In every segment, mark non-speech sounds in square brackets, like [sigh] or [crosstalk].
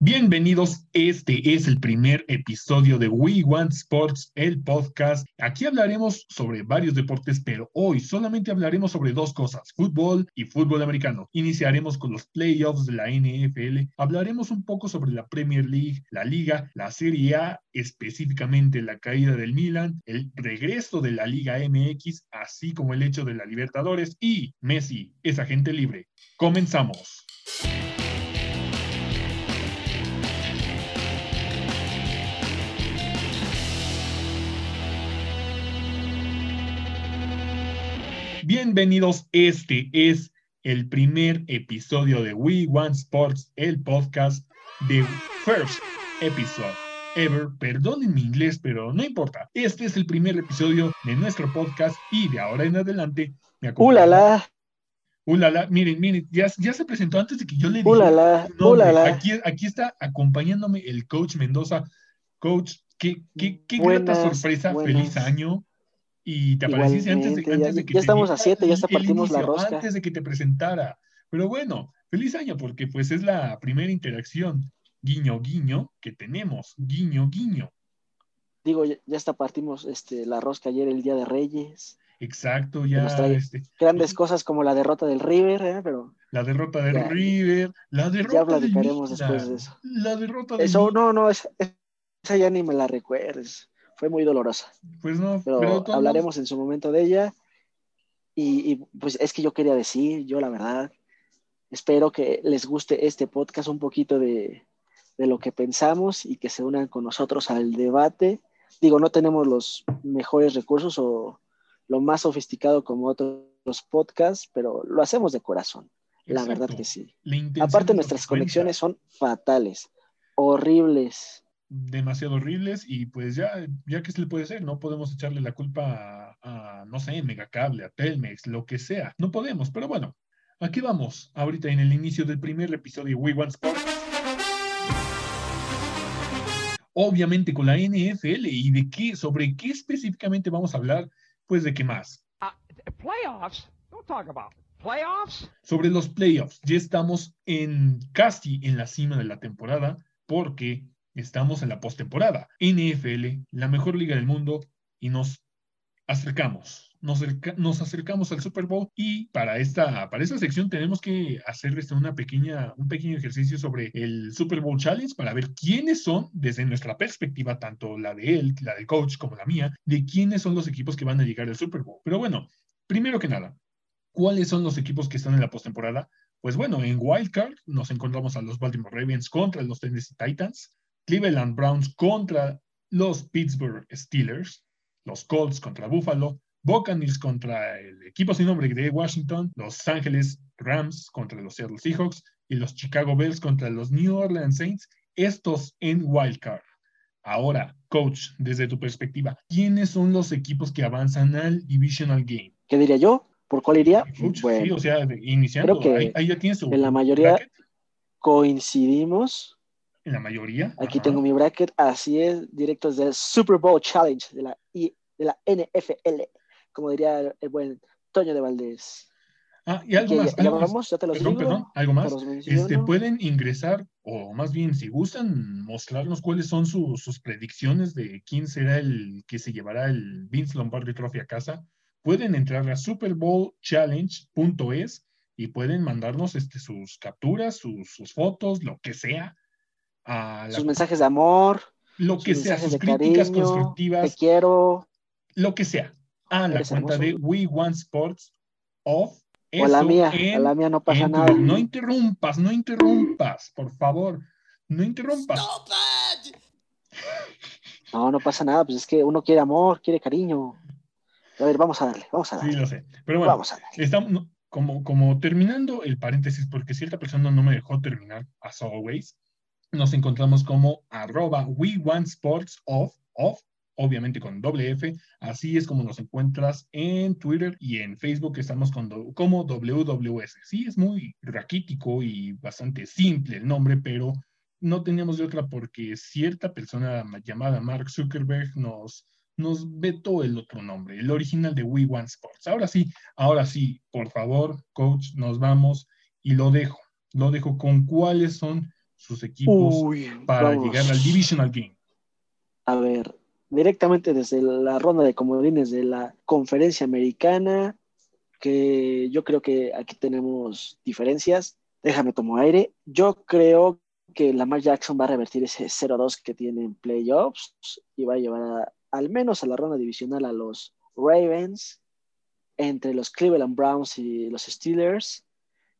Bienvenidos, este es el primer episodio de We Want Sports, el podcast. Aquí hablaremos sobre varios deportes, pero hoy solamente hablaremos sobre dos cosas, fútbol y fútbol americano. Iniciaremos con los playoffs de la NFL, hablaremos un poco sobre la Premier League, la Liga, la Serie A, específicamente la caída del Milan, el regreso de la Liga MX, así como el hecho de la Libertadores y Messi es agente libre. Comenzamos. Bienvenidos, este es el primer episodio de We Want Sports, el podcast de First Episode Ever. Perdonen mi inglés, pero no importa. Este es el primer episodio de nuestro podcast y de ahora en adelante me. ¡Ulala! ¡Ulala! Miren, miren, ya, ya se presentó antes de que yo le diga. ¡Ulala! ¡Ulala! Aquí, aquí está acompañándome el coach Mendoza. Coach, qué, qué, qué grata sorpresa. Feliz año. Y te apareciste antes de, antes de que ya estamos a siete, ya hasta partimos la rosca. Antes de que te presentara. Pero bueno, feliz año porque pues es la primera interacción guiño guiño que tenemos, guiño guiño. Digo, ya, hasta partimos este, la rosca ayer el Día de Reyes. Exacto, ya. Este, grandes cosas como la derrota del River, ¿eh? pero. La derrota del River, la derrota Ya platicaremos después de eso. La derrota de Eso, no, no, esa, esa, ya ni me la recuerdes fue muy dolorosa. Pues no, pero, hablaremos en su momento de ella. Y, pues es que yo quería decir, yo la verdad, espero que les guste este podcast un poquito de, de lo que pensamos y que se unan con nosotros al debate. Digo, no tenemos los mejores recursos o lo más sofisticado como otros podcasts, pero lo hacemos de corazón. La verdad que sí. Aparte, nuestras conexiones son fatales, horribles demasiado horribles y pues ya, ya que se le puede hacer, no podemos echarle la culpa a, no sé, Megacable, a Telmex, lo que sea, no podemos, pero bueno, aquí vamos, ahorita en el inicio del primer episodio de We Want Sports. Obviamente con la NFL y de qué, sobre qué específicamente vamos a hablar, pues de qué más. Uh, playoffs, don't talk about playoffs. Sobre los playoffs, ya estamos en casi en la cima de la temporada porque Estamos en la postemporada. NFL, la mejor liga del mundo, y nos acercamos. Nos, nos, acercamos al Super Bowl y para esta, para esta sección tenemos que hacer este, una pequeña, un pequeño ejercicio sobre el Super Bowl Challenge para ver quiénes son, desde nuestra perspectiva, tanto la de él, la del coach como la mía, de quiénes son los equipos que van a llegar al Super Bowl. Pero bueno, primero que nada, ¿cuáles son los equipos que están en la postemporada? Pues bueno, en Wild Card nos encontramos a los Baltimore Ravens contra los Tennessee Titans, Cleveland Browns contra los Pittsburgh Steelers, los Colts contra Buffalo, Buccaneers contra el equipo sin nombre de Washington, Los Ángeles Rams contra los Seattle Seahawks y los Chicago Bears contra los New Orleans Saints, estos en Wildcard. Ahora, coach, desde tu perspectiva, ¿quiénes son los equipos que avanzan al Divisional Game? ¿Qué diría yo? ¿Por cuál iría? bueno, sí, o sea, iniciando, creo que ahí, ya tienes En la mayoría coincidimos en la mayoría. Aquí tengo mi bracket, así es, directos del Super Bowl Challenge de la, de la NFL, como diría el, buen Toño de Valdés. Ah, y algo más. Ya, te los perdón, perdón, algo más. Este, pueden ingresar, o más bien, si gustan, mostrarnos cuáles son sus predicciones de quién será el que se llevará el Vince Lombardi Trophy a casa. Pueden entrar a superbowlchallenge.es y pueden mandarnos este, sus capturas, sus, sus fotos, lo que sea sus mensajes de amor, lo que sea, sus críticas constructivas, te quiero, lo que sea, a la cuenta de We Want Sports of o a la mía, a la mía no pasa nada. No interrumpas, no interrumpas, por favor, no interrumpas. No, no pasa nada, pues es que uno quiere amor, quiere cariño. A ver, vamos a darle, vamos a darle. Sí, lo sé. Pero bueno, vamos a darle. estamos como, como terminando el paréntesis, porque cierta persona no me dejó terminar, as always nos encontramos como arroba we want sports of, of, obviamente con doble F, así es como nos encuentras en Twitter y en Facebook estamos con como WWS. Sí, es muy raquítico y bastante simple el nombre, pero no teníamos de otra porque cierta persona llamada Mark Zuckerberg nos, nos vetó el otro nombre, el original de We Want Sports. Ahora sí, ahora sí, por favor, coach, nos vamos y lo dejo. Lo dejo con cuáles son sus equipos para llegar al Divisional Game? A ver, directamente desde la ronda de comodines de la conferencia americana, que yo creo que aquí tenemos diferencias. Déjame tomar aire. Yo creo que Lamar Jackson va a revertir ese 0-2 que tiene en playoffs y va a llevar al menos a la ronda divisional a los Ravens entre los Cleveland Browns y los Steelers.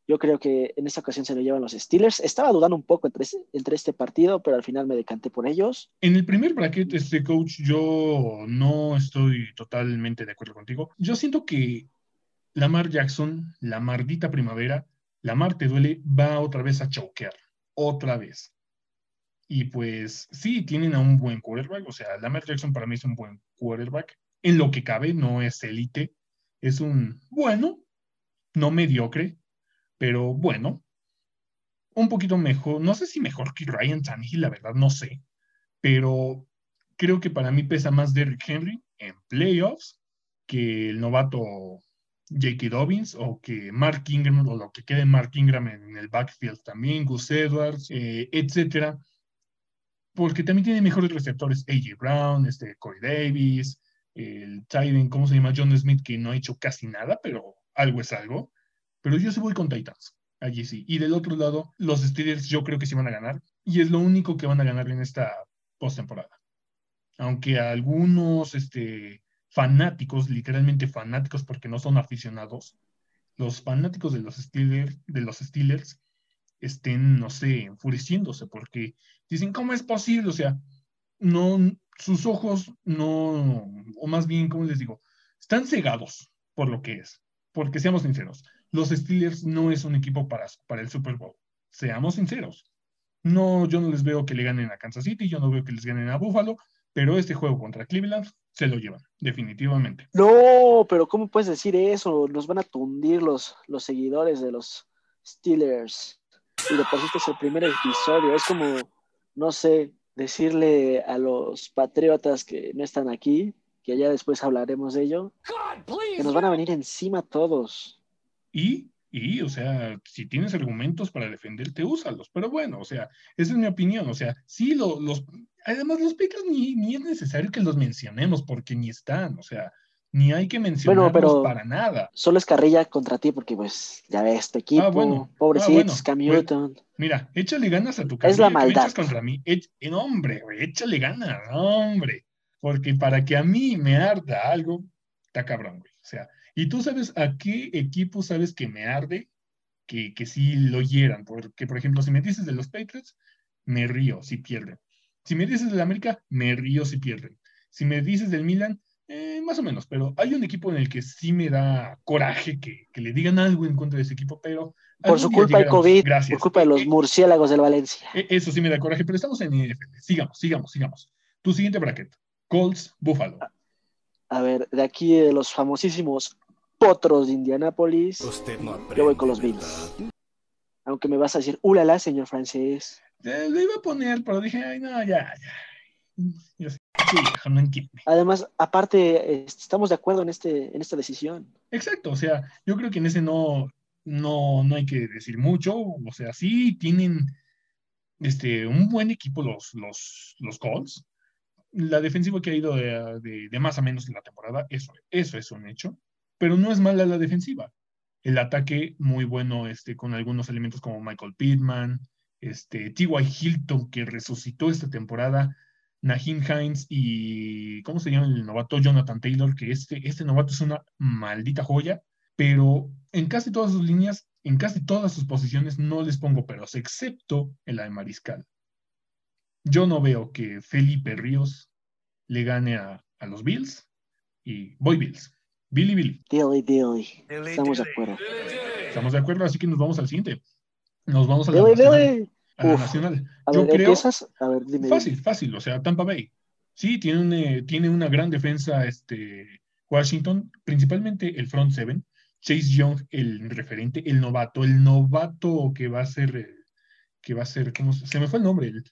Yo creo que en esta ocasión se lo llevan los Steelers. Estaba dudando un poco entre, entre este partido, pero al final me decanté por ellos. En el primer bracket, este coach, yo no estoy totalmente de acuerdo contigo. Yo siento que Lamar Jackson, la mardita primavera, Lamar te duele, va otra vez a choquear. Otra vez. Y pues sí, tienen a un buen quarterback. O sea, Lamar Jackson para mí es un buen quarterback. En lo que cabe, no es élite es un bueno, no mediocre, pero bueno, un poquito mejor, no sé si mejor que Ryan Tannehill, la verdad, no sé, pero creo que para mí pesa más Derrick Henry en playoffs que el novato J.K. Dobbins o que Mark Ingram o lo que quede Mark Ingram en el backfield también, Gus Edwards, eh, etcétera, porque también tiene mejores receptores, A.J. Brown, este, Corey Davis, el Tiden, ¿cómo se llama? John Smith, que no ha hecho casi nada, pero algo es algo. Pero yo sí voy con Titans, allí sí. Y del otro lado, los Steelers yo creo que sí van a ganar. Y es lo único que van a ganar en esta postemporada. Aunque algunos este, fanáticos, literalmente fanáticos porque no son aficionados, los fanáticos de los Steelers, de los Steelers estén, no sé, enfureciéndose porque dicen, ¿cómo es posible? O sea, no, sus ojos no, o más bien, ¿cómo les digo? Están cegados por lo que es. Porque seamos sinceros, los Steelers no es un equipo para, para el Super Bowl. Seamos sinceros. No, yo no les veo que le ganen a Kansas City, yo no veo que les ganen a Buffalo, pero este juego contra Cleveland se lo llevan, definitivamente. No, pero ¿cómo puedes decir eso? Nos van a tundir los, los seguidores de los Steelers. Y de por sí este es el primer episodio. Es como, no sé, decirle a los patriotas que no están aquí, que ya después hablaremos de ello, que nos van a venir encima todos. Y, y, o sea, si tienes argumentos para defenderte, úsalos. Pero bueno, o sea, esa es mi opinión. O sea, sí, los, además los Patriots ni, ni es necesario que los mencionemos porque ni están. O sea, ni hay que mencionarlos para nada. Solo es carrilla contra ti porque pues ya ves este equipo, ah, bueno. pobrecitos, ah, Cam pues, mira, échale ganas a tu carrilla. Es la maldad. contra mí. Eh, hombre, échale ganas, hombre. Porque para que a mí me arda algo, está cabrón, güey. O sea, y tú sabes a qué equipo sabes que me arde, que, que sí lo hieran. Porque, por ejemplo, si me dices de los Patriots, me río si pierden. Si me dices del América, me río si pierden. Si me dices del Milan, eh, más o menos, pero hay un equipo en el que sí me da coraje que, le digan algo en contra de ese equipo, pero... Por su culpa el COVID, por culpa de los eh, murciélagos del Valencia. Eh, eso sí me da coraje, pero estamos en NFL. Sigamos, sigamos, sigamos. Tu siguiente bracket, Colts, Buffalo. A ver, de aquí de los famosísimos potros de Indianápolis, yo voy con los Bills. Aunque me vas a decir, ulala, señor francés. lo iba a poner, pero dije, ay, no, ya, ya. Además, aparte, estamos de acuerdo en, este, en esta decisión. Exacto, o sea, yo creo que en ese no, no, no hay que decir mucho, o sea, sí tienen este, un buen equipo los, los, los Colts. La defensiva que ha ido de, de, más a menos en la temporada, eso, eso es un hecho, pero no es mala la defensiva. El ataque muy bueno este, con algunos elementos como Michael Pittman, este, T.Y. Hilton que resucitó esta temporada, Nahim Hines y, ¿cómo se llama el novato? Jonathan Taylor, que este, este novato es una maldita joya, pero en casi todas sus líneas, en casi todas sus posiciones no les pongo peros, excepto en la de Mariscal. Yo no veo que Felipe Ríos le gane a, los Bills y voy Bills. Billy Billy. Dilly Dilly. Estamos de acuerdo. Estamos de acuerdo, así que nos vamos al siguiente. Nos vamos a la a nacional. Yo creo, A ver, dime, fácil, fácil, o sea, Tampa Bay. Sí, tiene, una, tiene una gran defensa este, Washington, principalmente el front seven. Chase Young, el referente, el novato, el novato que va a ser, que va a ser, ¿cómo se, me fue el nombre? El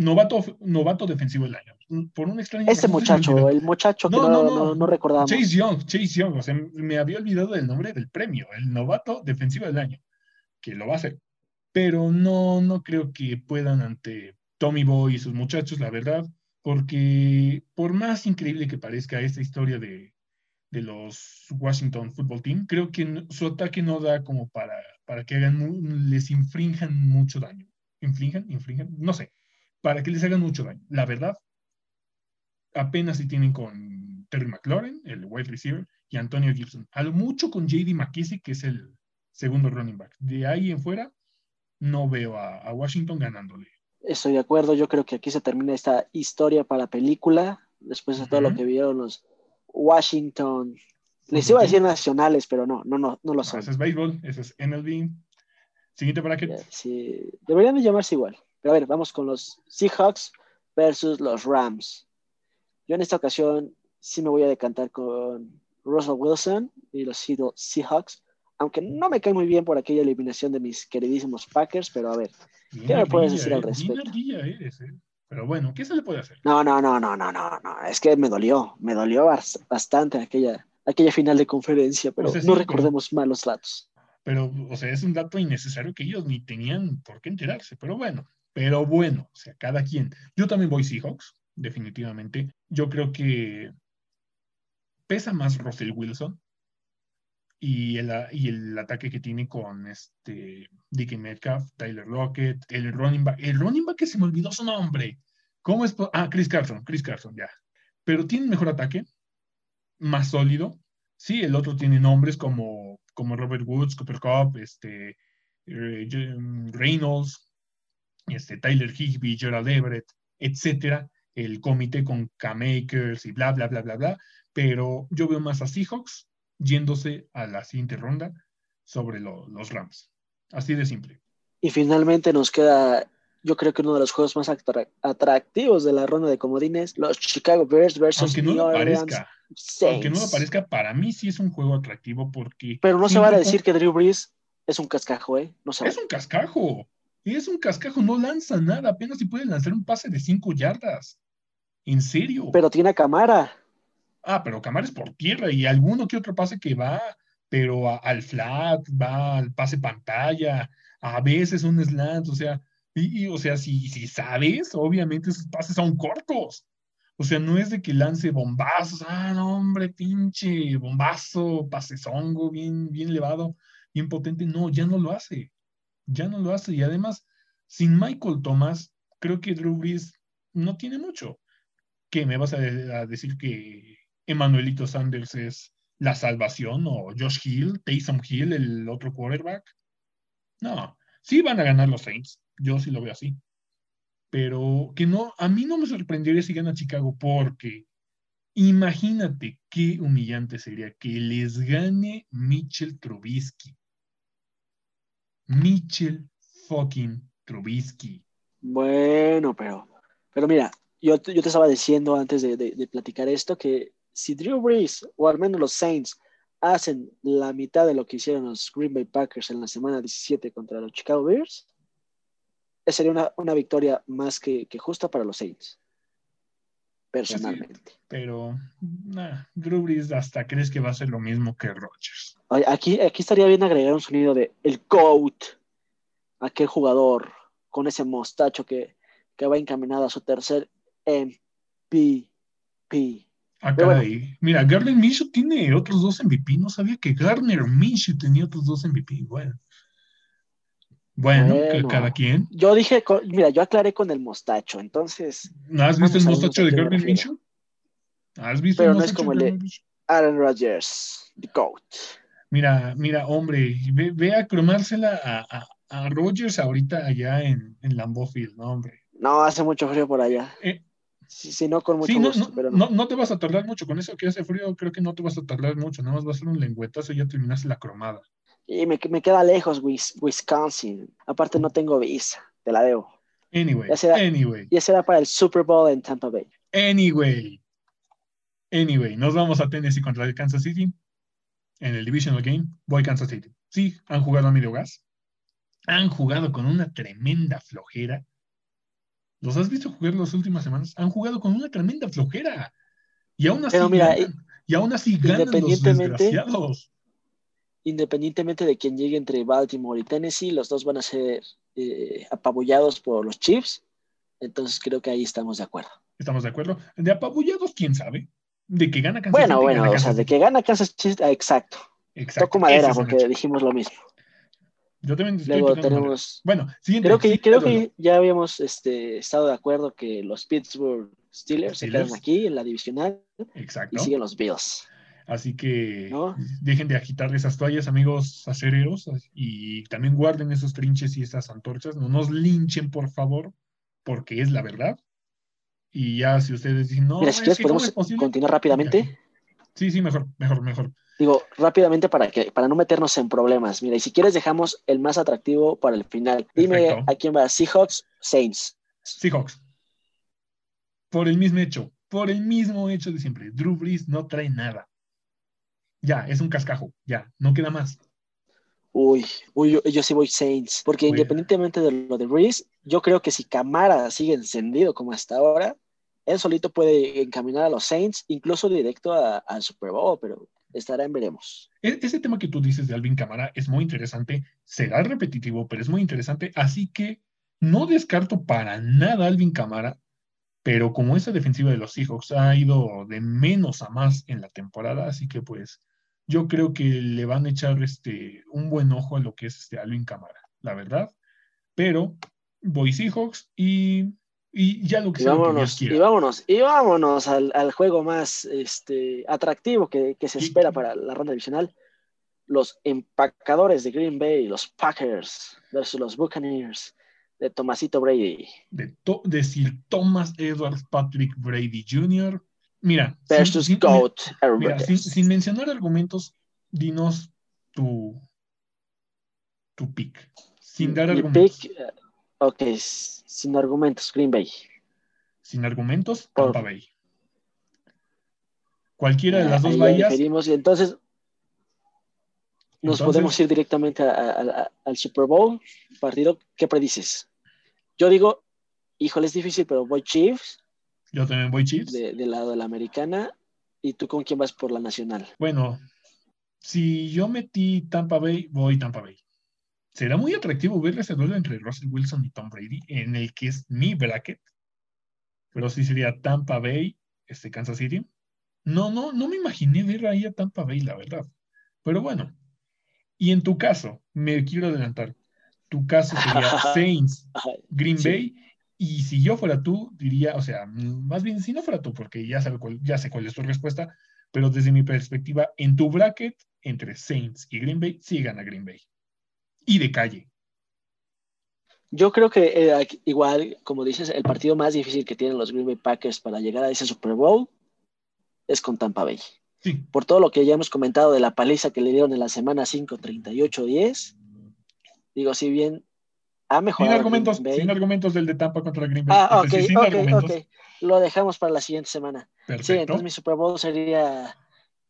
novato, novato defensivo del año. Por un extraño. Ese muchacho, [laughs] el muchacho que no, no, no, no, recordamos. Chase Young, Chase Young, o sea, me había olvidado del nombre del premio, el novato defensivo del año, que lo va a hacer pero no, no creo que puedan ante Tommy Boy y sus muchachos, la verdad, porque por más increíble que parezca esta historia de, de los Washington Football Team, creo que su ataque no da como para, para que hagan, les infrinjan mucho daño. ¿Infrinjan? ¿Infrinjan? No sé. Para que les hagan mucho daño. La verdad, apenas si tienen con Terry McLaurin, el wide receiver, y Antonio Gibson. A lo mucho con JD McKissick, que es el segundo running back. De ahí en fuera, no veo a, Washington ganándole. Estoy de acuerdo. Yo creo que aquí se termina esta historia para la película. Después de todo lo que vieron los Washington. Les iba a decir nacionales, pero no, no, no, no lo son. ese es béisbol, ese es MLB. Siguiente bracket. Sí, deberían de llamarse igual. Pero a ver, vamos con los Seahawks versus los Rams. Yo en esta ocasión sí me voy a decantar con Russell Wilson y los Seahawks, aunque no me cae muy bien por aquella eliminación de mis queridísimos Packers, pero a ver, ¿qué me puedes decir al respecto? Eres, eh. Pero bueno, ¿qué se le puede hacer? No, no, no, no, no, no, no. Es que me dolió, me dolió bastante aquella, aquella final de conferencia, pero no recordemos malos datos. Pero, o sea, es un dato innecesario que ellos ni tenían por qué enterarse, pero bueno, pero bueno, o sea, cada quien. Yo también voy Seahawks, definitivamente. Yo creo que pesa más Russell Wilson y el, y el ataque que tiene con este Dickie Metcalf, Tyler Lockett, el running el running back que se me olvidó su nombre. ¿Cómo es? Ah, Chris Carson, Chris Carson, ya. Pero tiene mejor ataque, más sólido. Sí, el otro tiene nombres como, como Robert Woods, Cooper Cup, este, eh, Reynolds, este, Tyler Higby, Gerald Everett, etcétera. El comité con K-Makers y bla, bla, bla, bla, bla. Pero yo veo más a Seahawks yéndose a la siguiente ronda sobre los Rams. Así de simple. Y finalmente nos queda, yo creo que uno de los juegos más atractivos de la ronda de comodines, los Chicago Bears versus aunque no lo parezca, Aunque no lo parezca, para mí sí es un juego atractivo porque... Pero no se va a decir que Drew Brees es un cascajo, ¿eh? No es un cascajo. Es un cascajo, no lanza nada, apenas si puede lanzar un pase de cinco yardas. En serio. Pero tiene a Camara. Ah, pero Camara es por tierra y alguno que otro pase que va, pero al flat, va al pase pantalla, a veces un slant, o sea, y, o sea, si, si sabes, obviamente esos pases son cortos. O sea, no es de que lance bombazos, ah, no, hombre, pinche bombazo, pasezongo, bien, bien elevado, bien potente. No, ya no lo hace. Ya no lo hace. Y además, sin Michael Thomas, creo que Drew Brees no tiene mucho. ¿Qué me vas a decir que Emanuelito Sanders es la salvación o Josh Hill, Taysom Hill, el otro quarterback. No, sí van a ganar los Saints, yo sí lo veo así. Pero que no, a mí no me sorprendería si gana Chicago porque imagínate qué humillante sería que les gane Mitchell Trubisky. Mitchell fucking Trubisky. Bueno, pero, pero mira, yo, yo te estaba diciendo antes de platicar esto que si Drew Brees o al menos los Saints hacen la mitad de lo que hicieron los Green Bay Packers en la semana 17 contra los Chicago Bears, sería una, victoria más que, justa para los Saints. Personalmente. pero Drew Brees hasta crees que va a ser lo mismo que Rodgers. Aquí, aquí estaría bien agregar un sonido de el GOAT, aquel jugador con ese mostacho que, que va encaminado a su tercer MVP. Ah, Mira, Garner Minshew tiene otros dos MVP. No sabía que Garner Minshew tenía otros dos MVP. Bueno. Bueno, cada quien. Yo dije, mira, yo aclaré con el mostacho, entonces. ¿No has visto el mostacho de Garner Minshew? ¿Has visto Pero el no es como el de Aaron Rodgers, the GOAT. Mira, mira, hombre, ve, a cromársela a, a, Rodgers ahorita allá en, en Lambeau Field, ¿no, hombre? No, hace mucho frío por allá. Eh, Sí, no, con mucho gusto, no, pero no. no. te vas a tardar mucho con eso que hace frío, creo que no te vas a tardar mucho, nada más va a ser un lengüetazo y ya terminaste la cromada. Y me, me queda lejos Wisconsin, aparte no tengo visa, te la debo. Anyway, ya será, anyway. Ya será para el Super Bowl en Tampa Bay. Anyway, anyway, nos vamos a Tennessee contra el Kansas City en el Divisional Game. Voy a Kansas City. Sí, han jugado a medio gas. Han jugado con una tremenda flojera ¿Los has visto jugar las últimas semanas? Han jugado con una tremenda flojera. Y aún así, ganan, y aún así ganan los desgraciados. Independientemente de quién llegue entre Baltimore y Tennessee, los dos van a ser eh, apabullados por los Chiefs. Entonces creo que ahí estamos de acuerdo. Estamos de acuerdo. De apabullados, quién sabe. De que gana Kansas Bueno, bueno, o sea, de que gana Kansas City, ah, exacto. exacto. Toco madera porque dijimos lo mismo. Yo también Luego tenemos. Bueno, siguiente. Creo que, creo que ya habíamos este, estado de acuerdo que los Pittsburgh Steelers, se quedan aquí en la divisional. Exacto. Y siguen los Bills. Así que dejen de agitar esas toallas, amigos acereros, y también guarden esos trinches y esas antorchas. No nos linchen, por favor, porque es la verdad. Y ya si ustedes dicen, no, Mira, si quieres podemos continuar rápidamente. Sí, sí, mejor, mejor, mejor. Digo, rápidamente para que para no meternos en problemas. Mira, y si quieres dejamos el más atractivo para el final. Dime a quién va, Seahawks, Saints. Seahawks. Por el mismo hecho, por el mismo hecho de siempre. Drew Brees no trae nada. Ya, es un cascajo, ya, no queda más. Uy, uy, yo, sí voy Saints, porque independientemente de lo de Brees, yo creo que si Camara sigue encendido como hasta ahora, él solito puede encaminar a los Saints, incluso directo al Super Bowl, pero estará en veremos. E, ese tema que tú dices de Alvin Camara es muy interesante, será repetitivo, pero es muy interesante, así que no descarto para nada a Alvin Camara, pero como esa defensiva de los Seahawks ha ido de menos a más en la temporada, así que pues yo creo que le van a echar este, un buen ojo a lo que es este Alvin Camara, la verdad. Pero voy Seahawks y, y ya lo que, y vámonos, y vámonos, y vámonos al, al juego más este, atractivo que, que se espera para la ronda divisional. Los empacadores de Green Bay, los Packers versus los Buccaneers de Tomasito Brady. De, de Sir Thomas Edwards Patrick Brady Jr. Mira, sin, mencionar argumentos, dinos tu, tu pick. Sin dar argumentos. Pick, eh, ok, sin argumentos, Green Bay. Sin argumentos, Tampa Bay. Cualquiera de las dos vallas. Y entonces nos podemos ir directamente al Super Bowl. Partido, ¿qué predices? Yo digo, híjole, es difícil, pero voy Chiefs. Yo también voy Chiefs. del lado de la americana. ¿Y tú con quién vas por la nacional? Bueno, si yo metí Tampa Bay, voy Tampa Bay. Será muy atractivo ver ese duelo entre Russell Wilson y Tom Brady, en el que es mi bracket. Pero sí sería Tampa Bay, este Kansas City. No, no, no me imaginé ver ahí a Tampa Bay, la verdad. Pero bueno. Y en tu caso, me quiero adelantar. Tu caso sería [laughs] Saints, Green Bay y si yo fuera tú, diría, o sea, más bien si no fuera tú, porque ya, cuál, ya sé cuál es tu respuesta, pero desde mi perspectiva, en tu bracket, entre Saints y Green Bay, sí gana Green Bay. Y de calle. Yo creo que eh, igual, como dices, el partido más difícil que tienen los Green Bay Packers para llegar a ese Super Bowl es con Tampa Bay. Sí. Por todo lo que ya hemos comentado de la paliza que le dieron en la semana 5, 38-10, digo, si bien sin argumentos, sin argumentos del de Tampa contra Green Bay. Ah, ok, ok, ok. Lo dejamos para la siguiente semana. Sí, entonces mi Super Bowl sería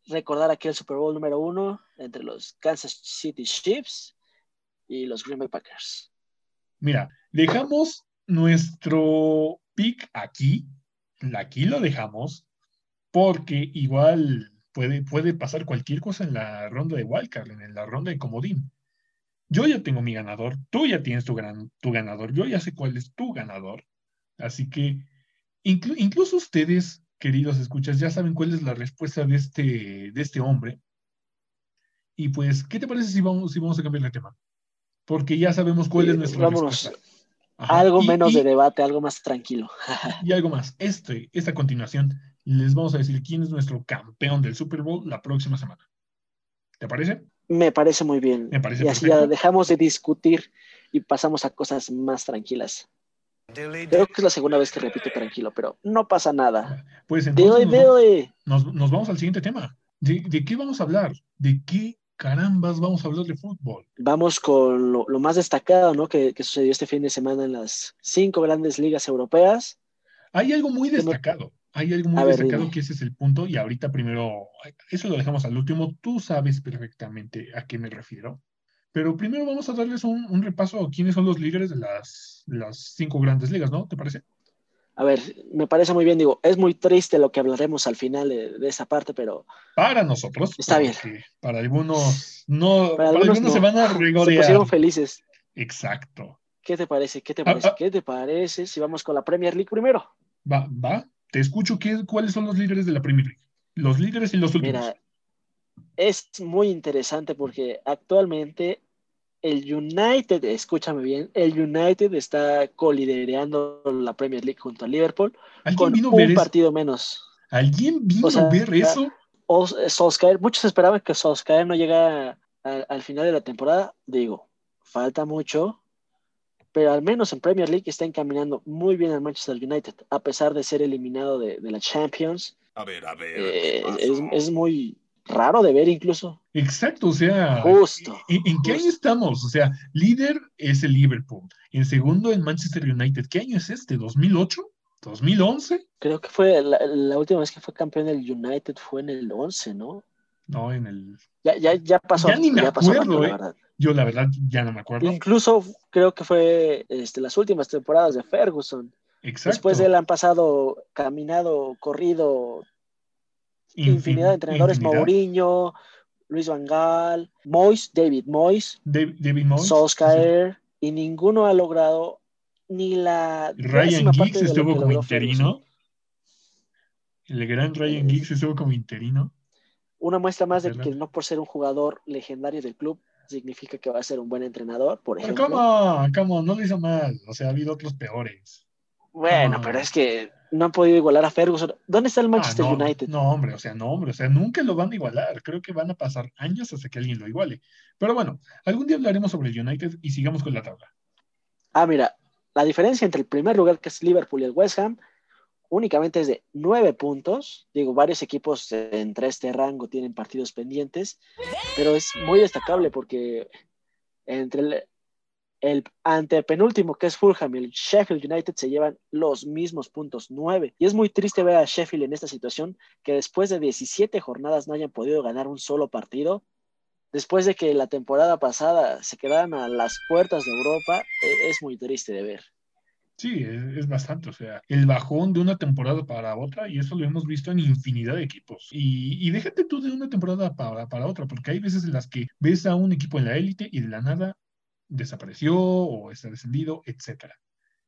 recordar aquel Super Bowl número uno entre los Kansas City Chiefs y los Green Bay Packers. Mira, dejamos nuestro pick aquí. Aquí lo dejamos porque igual puede, puede pasar cualquier cosa en la ronda de Wildcard, en la ronda de Comodín. Yo ya tengo mi ganador, tú ya tienes tu, gran, tu ganador, yo ya sé cuál es tu ganador. Así que incluso ustedes, queridos escuchas, ya saben cuál es la respuesta de este, de este hombre. Y pues, ¿qué te parece si vamos, si vamos a cambiar de tema? Porque ya sabemos cuál es nuestra respuesta. Algo menos de debate, algo más tranquilo. [laughs] y algo más. Este, esta continuación, les vamos a decir quién es nuestro campeón del Super Bowl la próxima semana. ¿Te parece? Me parece muy bien. y así ya dejamos de discutir y pasamos a cosas más tranquilas. Creo que es la segunda vez que repito tranquilo, pero no pasa nada. Pues entonces nos, Nos, vamos al siguiente tema. ¿De, qué vamos a hablar? ¿De qué carambas vamos a hablar de fútbol? Vamos con lo, más destacado ¿no? que, sucedió este fin de semana en las cinco grandes ligas europeas. Hay algo muy destacado. Hay algo muy destacado que ese es el punto y ahorita primero, eso lo dejamos al último, tú sabes perfectamente a qué me refiero, pero primero vamos a darles un, repaso a quiénes son los líderes de las, las cinco grandes ligas, ¿no? ¿Te parece? A ver, me parece muy bien, digo, es muy triste lo que hablaremos al final de, esa parte, pero... Para nosotros. Está bien. Para algunos, no, para, algunos, se van a regodear. Se pusieron felices. Exacto. ¿Qué te parece? ¿Qué te parece? Ah, ah. ¿Qué te parece si vamos con la Premier League primero? Va, va. Te escucho. ¿qué, ¿Cuáles son los líderes de la Premier League? Los líderes y los últimos. Mira, es muy interesante porque actualmente el United, escúchame bien, el United está colidereando la Premier League junto a Liverpool con un partido menos. ¿Alguien vino a ver eso? Solskjaer, muchos esperaban que Solskjaer no llegara al final de la temporada. Digo, falta mucho, pero al menos en Premier League está encaminando muy bien al Manchester United, a pesar de ser eliminado de, la Champions. A ver, a ver. Eh, es, muy raro de ver incluso. Exacto, o sea, justo. ¿en, qué año estamos? O sea, líder es el Liverpool, en segundo el Manchester United. ¿Qué año es este? ¿2008? ¿2011? Creo que fue la, última vez que fue campeón del United fue en el 11, ¿no? No, en el... Ya, ya, ya pasó. Ya ni me acuerdo, la eh. verdad. Yo la verdad ya no me acuerdo. Incluso creo que fue este, las últimas temporadas de Ferguson. Exacto. Después de él han pasado, caminado, corrido infinidad de entrenadores, Mourinho, Luis Van Gaal, Moyes, David Moyes, David, Moyes, Solskjaer, y ninguno ha logrado ni la Ryan Giggs estuvo como interino. El gran Ryan Giggs estuvo como interino. Una muestra más de que no por ser un jugador legendario del club significa que va a ser un buen entrenador, por ejemplo. ¿Cómo? ¿Cómo? No lo hizo mal. O sea, ha habido otros peores. Bueno, pero es que no han podido igualar a Ferguson. ¿Dónde está el ah, Manchester United? No, hombre, o sea, no, hombre, o sea, nunca lo van a igualar. Creo que van a pasar años hasta que alguien lo iguale. Pero bueno, algún día hablaremos sobre el United y sigamos con la tabla. Ah, mira, la diferencia entre el primer lugar que es Liverpool y el West Ham únicamente es de nueve puntos. Digo, varios equipos entre este rango tienen partidos pendientes, pero es muy destacable porque entre el, el antepenúltimo, que es Fulham y el Sheffield United, se llevan los mismos puntos, nueve. Y es muy triste ver a Sheffield en esta situación, que después de 17 jornadas no hayan podido ganar un solo partido. Después de que la temporada pasada se quedaran a las puertas de Europa, e, es muy triste de ver. Sí, es, bastante, o sea, el bajón de una temporada para otra, y eso lo hemos visto en infinidad de equipos. Y, déjate tú de una temporada para, para otra, porque hay veces en las que ves a un equipo en la élite y de la nada desapareció o está descendido, etcétera.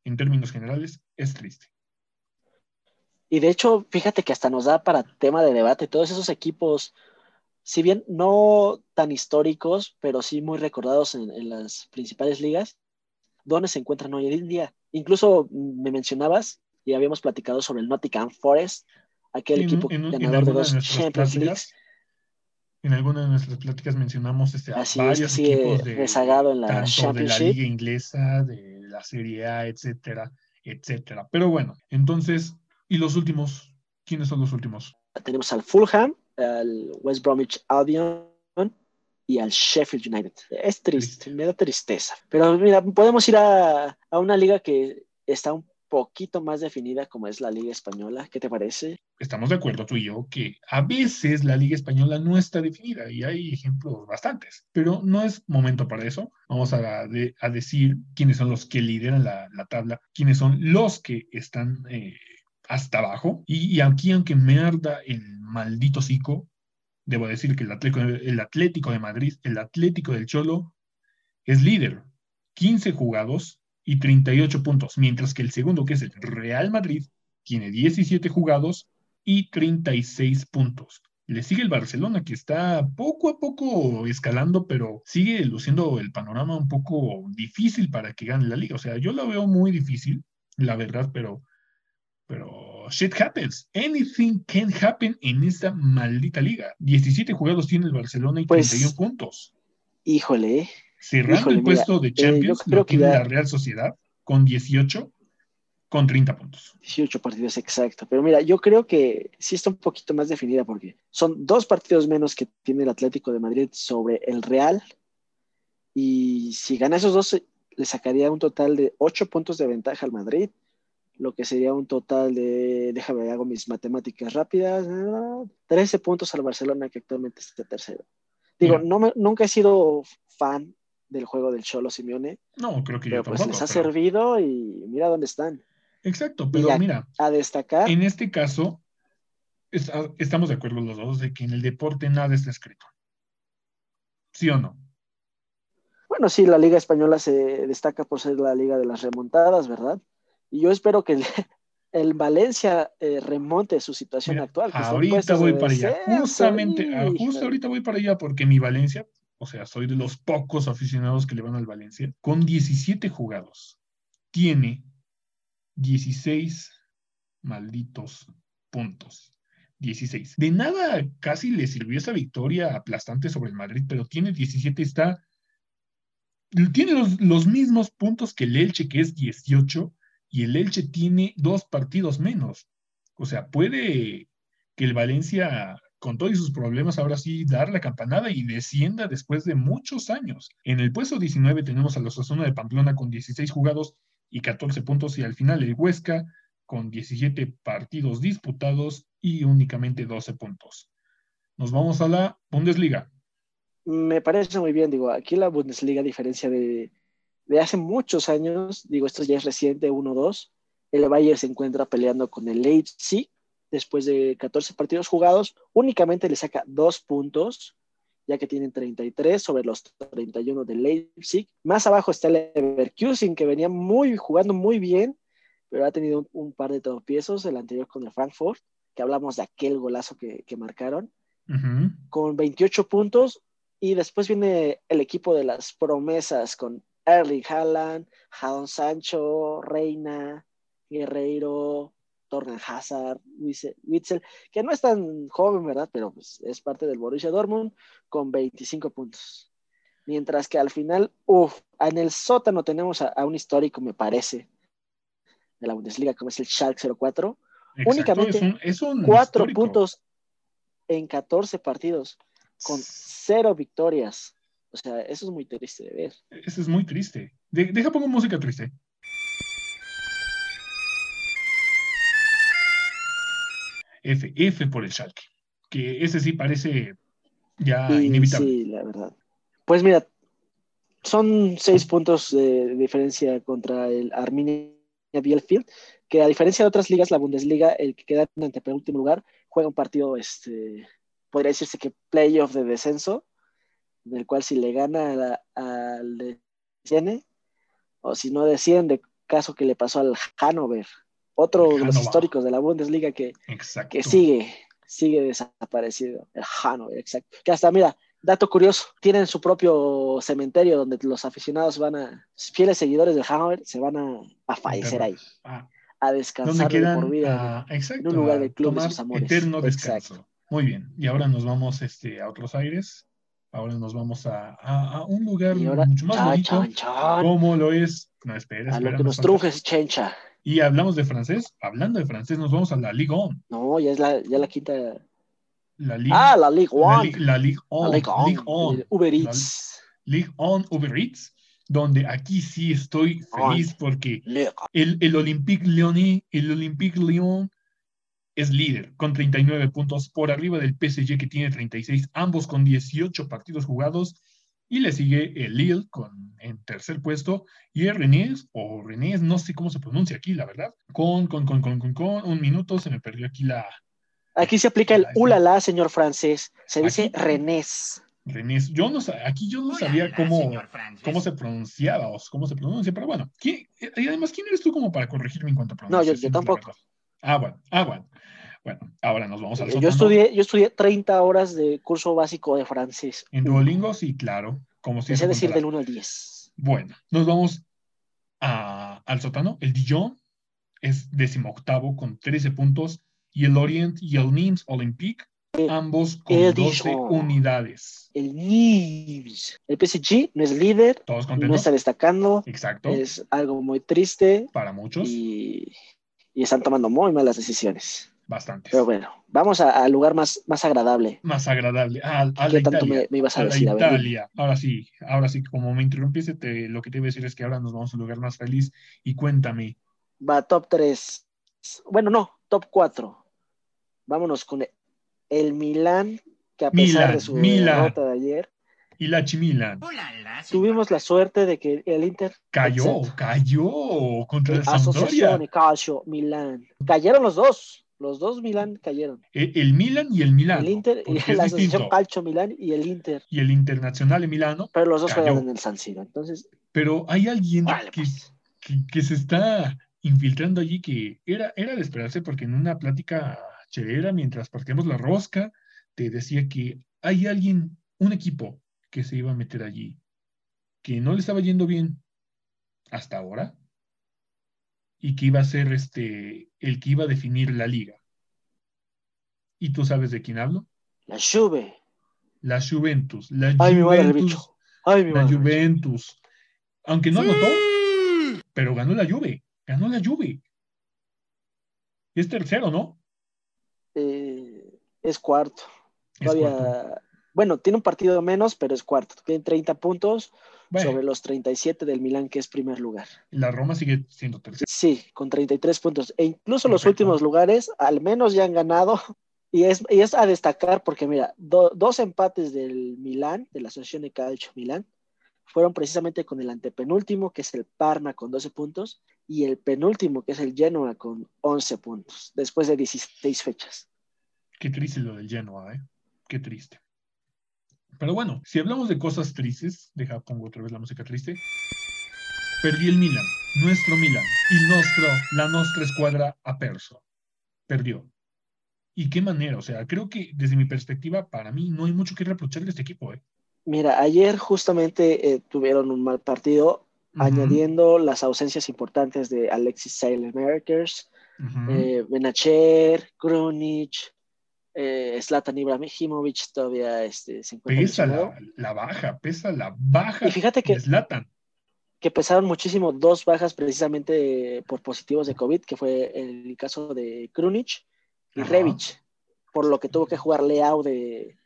En términos generales, es triste. Y de hecho, fíjate que hasta nos da para tema de debate todos esos equipos, si bien no tan históricos, pero sí muy recordados en, las principales ligas, ¿dónde se encuentran hoy en día? Incluso me mencionabas y habíamos platicado sobre el Nottingham Forest, aquel equipo ganador de dos Champions League en alguna de nuestras pláticas mencionamos este, varios equipos de, en la tanto de la liga inglesa, de la Serie A, etcétera, etcétera. Pero bueno, entonces, ¿y los últimos? ¿Quiénes son los últimos? Tenemos al Fulham, al West Bromwich Albion y al Sheffield United. Es triste, me da tristeza. Pero mira, podemos ir a, a una liga que está un poquito más definida como es la Liga Española. ¿Qué te parece? Estamos de acuerdo tú y yo que a veces la Liga Española no está definida y hay ejemplos bastantes, pero no es momento para eso. Vamos a, decir quiénes son los que lideran la, tabla, quiénes son los que están eh, hasta abajo. Y, aquí, aunque me arda el maldito cico, debo decir que el Atlético, el Atlético de Madrid, el Atlético del Cholo, es líder. 15 jugados, y 38 puntos, mientras que el segundo, que es el Real Madrid, tiene 17 jugados y 36 puntos. Le sigue el Barcelona, que está poco a poco escalando, pero sigue luciendo el panorama un poco difícil para que gane la liga. O sea, yo lo veo muy difícil, la verdad, pero, pero shit happens. Anything can happen en esta maldita liga. 17 jugados tiene el Barcelona y 31 pues, puntos. Híjole, Cerrando el puesto de eh, Champions, creo que la Real Sociedad con 18, con 30 puntos. 18 partidos, exacto. Pero mira, yo creo que sí está un poquito más definida porque son dos partidos menos que tiene el Atlético de Madrid sobre el Real. Y si gana esos dos, le sacaría un total de 8 puntos de ventaja al Madrid, lo que sería un total de, déjame hago mis matemáticas rápidas, 13 puntos al Barcelona que actualmente está tercero. Digo, no nunca he sido fan del juego del Cholo Simeone. No, creo que pero pues les ha servido y mira dónde están. Exacto, pero mira, a destacar. En este caso, estamos de acuerdo los dos de que en el deporte nada está escrito. ¿Sí o no? Bueno, sí, la Liga Española se destaca por ser la Liga de las Remontadas, ¿verdad? Y yo espero que [laughs] el, Valencia eh, remonte su situación actual. ahorita voy para allá. Justamente, ah, justo ahorita voy para allá porque mi Valencia, o sea, soy de los pocos aficionados que le van al Valencia, con 17 jugados, tiene 16 malditos puntos. 16. De nada casi le sirvió esa victoria aplastante sobre el Madrid, pero tiene 17, está. Tiene los, los mismos puntos que el Elche, que es 18, y el Elche tiene dos partidos menos. O sea, puede que el Valencia, con todos sus problemas, ahora sí dar la campanada y descienda después de muchos años. En el puesto 19 tenemos a los Osasuna de Pamplona con 16 jugados y 14 puntos, y al final el Huesca con 17 partidos disputados y únicamente 12 puntos. Nos vamos a la Bundesliga. Me parece muy bien, digo, aquí la Bundesliga, a diferencia de, de hace muchos años, digo, esto ya es reciente, 1-2, el Bayern se encuentra peleando con el Leipzig después de 14 partidos jugados, únicamente le saca dos puntos, ya que tienen 33 sobre los 31 del Leipzig. Más abajo está el Leverkusen, que venía muy, jugando muy bien, pero ha tenido un, par de tropiezos, el anterior con el Frankfurt, que hablamos de aquel golazo que, marcaron, con 28 puntos, y después viene el equipo de las promesas con Erling Haaland, Jadon Sancho, Reina, Guerreiro, Torgan Hazard, Witzel, que no es tan joven, ¿verdad? Pero pues, es parte del Borussia Dortmund con 25 puntos. Mientras que al final, uff, en el sótano tenemos a, un histórico, me parece, de la Bundesliga, como es el Schalke 04. Únicamente es un, cuatro puntos en 14 partidos, con cero victorias. O sea, eso es muy triste de ver. Eso es muy triste. deja pongo música triste. F, F por el Schalke. Que ese sí parece ya inevitable. Sí, la verdad. Pues mira, son seis puntos de diferencia contra el Arminia Bielefeld, que a diferencia de otras ligas, la Bundesliga, el que queda en antepenúltimo lugar, juega un partido, este, podría decirse que playoff de descenso, en el cual si le gana al desciende, o si no desciende, caso que le pasó al Hannover, otro de los históricos de la Bundesliga que, que sigue, sigue desaparecido, el Hannover, exacto. Que hasta, mira, dato curioso, tienen su propio cementerio donde los aficionados van a, fieles seguidores del Hannover, se van a, fallecer ahí. Ah. a descansar por vida en un lugar de club de sus amores. Eterno descanso. Muy bien. Y ahora nos vamos este, a otros aires. Ahora nos vamos a, un lugar mucho más bonito, como lo es. No, espera, A lo que nos trujes, chencha. Y hablamos de francés. Hablando de francés, nos vamos a la Ligue 1. No, ya es la, ya la quinta. La Ligue, ah, la Ligue 1. La, Ligue 1. La Ligue 1. Uber Eats. Ligue 1 Uber Eats, donde aquí sí estoy feliz porque el, el Olympique Lyonnais, el Olympique Lyon es líder con 39 puntos por arriba del PSG que tiene 36, ambos con 18 partidos jugados. Y le sigue el Lille con, en tercer puesto y el Renés, o Renés, no sé cómo se pronuncia aquí, la verdad, con, con, con, con, con, con un minuto, se me perdió aquí la... Aquí se aplica el ulala, señor francés, se dice Renés. Renés, yo no aquí yo no sabía cómo, cómo se pronunciaba o cómo se pronuncia, pero bueno, y además, ¿quién eres tú como para corregirme en cuanto a pronunciación? No, yo, tampoco. Ah, bueno, ah, bueno. Bueno, ahora nos vamos al yo estudié, yo estudié 30 horas de curso básico de francés. En Duolingo, sí, claro. Como si decir del 1 al 10. Bueno, nos vamos al sótano. El Dijon es decimoctavo con 13 puntos y el Orient y el Nimes Olympique ambos con 12 unidades. El Nimes. El PSG no es líder, Todos no está destacando. Exacto. Es algo muy triste. Para muchos. Y, y están tomando muy malas decisiones. Bastante. Pero bueno, vamos al lugar más, más agradable. Más agradable. A, ¿Qué tanto me, ibas a, decir? Italia. ahora sí, ahora sí, como me interrumpiste, te, lo que te iba a decir es que ahora nos vamos al lugar más feliz y cuéntame. Va, top 3. Bueno, no, top 4. Vámonos con el Milán, que a pesar de su derrota de ayer, y la Chimilan. Tuvimos la suerte de que el Inter cayó, cayó contra el Sampdoria. Calcio, Milan. Cayeron los dos. Los dos Milan cayeron. E, el, Milan y el Milan. El Inter y la Asociación Calcio Milan y el Inter. Y el Internacional de Milano. Pero los dos juegan en el San Siro. Entonces. Pero hay alguien pues. que, que, se está infiltrando allí que era, era de esperarse porque en una plática chelera mientras partíamos la rosca te decía que hay alguien, un equipo que se iba a meter allí, que no le estaba yendo bien hasta ahora y que iba a ser este el que iba a definir la liga. ¿Y tú sabes de quién hablo? La Juve. La Juventus. La Juventus. la Juventus. Aunque no anotó, pero ganó la Juve. Ganó la Juve. Es tercero, ¿no? Eh, es cuarto. Todavía, bueno, tiene un partido menos, pero es cuarto. Tiene 30 puntos sobre los 37 del Milán, que es primer lugar. La Roma sigue siendo tercero. Sí, con 33 puntos. E incluso los últimos lugares, al menos ya han ganado. Y es, es a destacar porque, mira, dos empates del Milán, de la Asociación de Calcio Milán, fueron precisamente con el antepenúltimo, que es el Parma con 12 puntos, y el penúltimo, que es el Genoa con 11 puntos, después de 16 fechas. Qué triste lo del Genoa, ¿eh? Qué triste. Pero bueno, si hablamos de cosas tristes, deja, pongo otra vez la música triste. Perdió el Milan, nuestro Milan, y nuestro, la nostra escuadra a perso. Perdió. ¿Y qué manera? O sea, creo que desde mi perspectiva, para mí, no hay mucho que reprocharle a este equipo, ¿eh? Mira, ayer justamente eh, tuvieron un mal partido, añadiendo las ausencias importantes de Alexis Sailor-Merkers, uh Benacher, Krunic, eh, Zlatan Ibrahimovic todavía este, se Pesa la, baja, pesa la baja. Y fíjate que, Zlatan. que pesaron muchísimo dos bajas precisamente por positivos de COVID, que fue el caso de Krunic y Revich, por lo que tuvo que jugar Leao de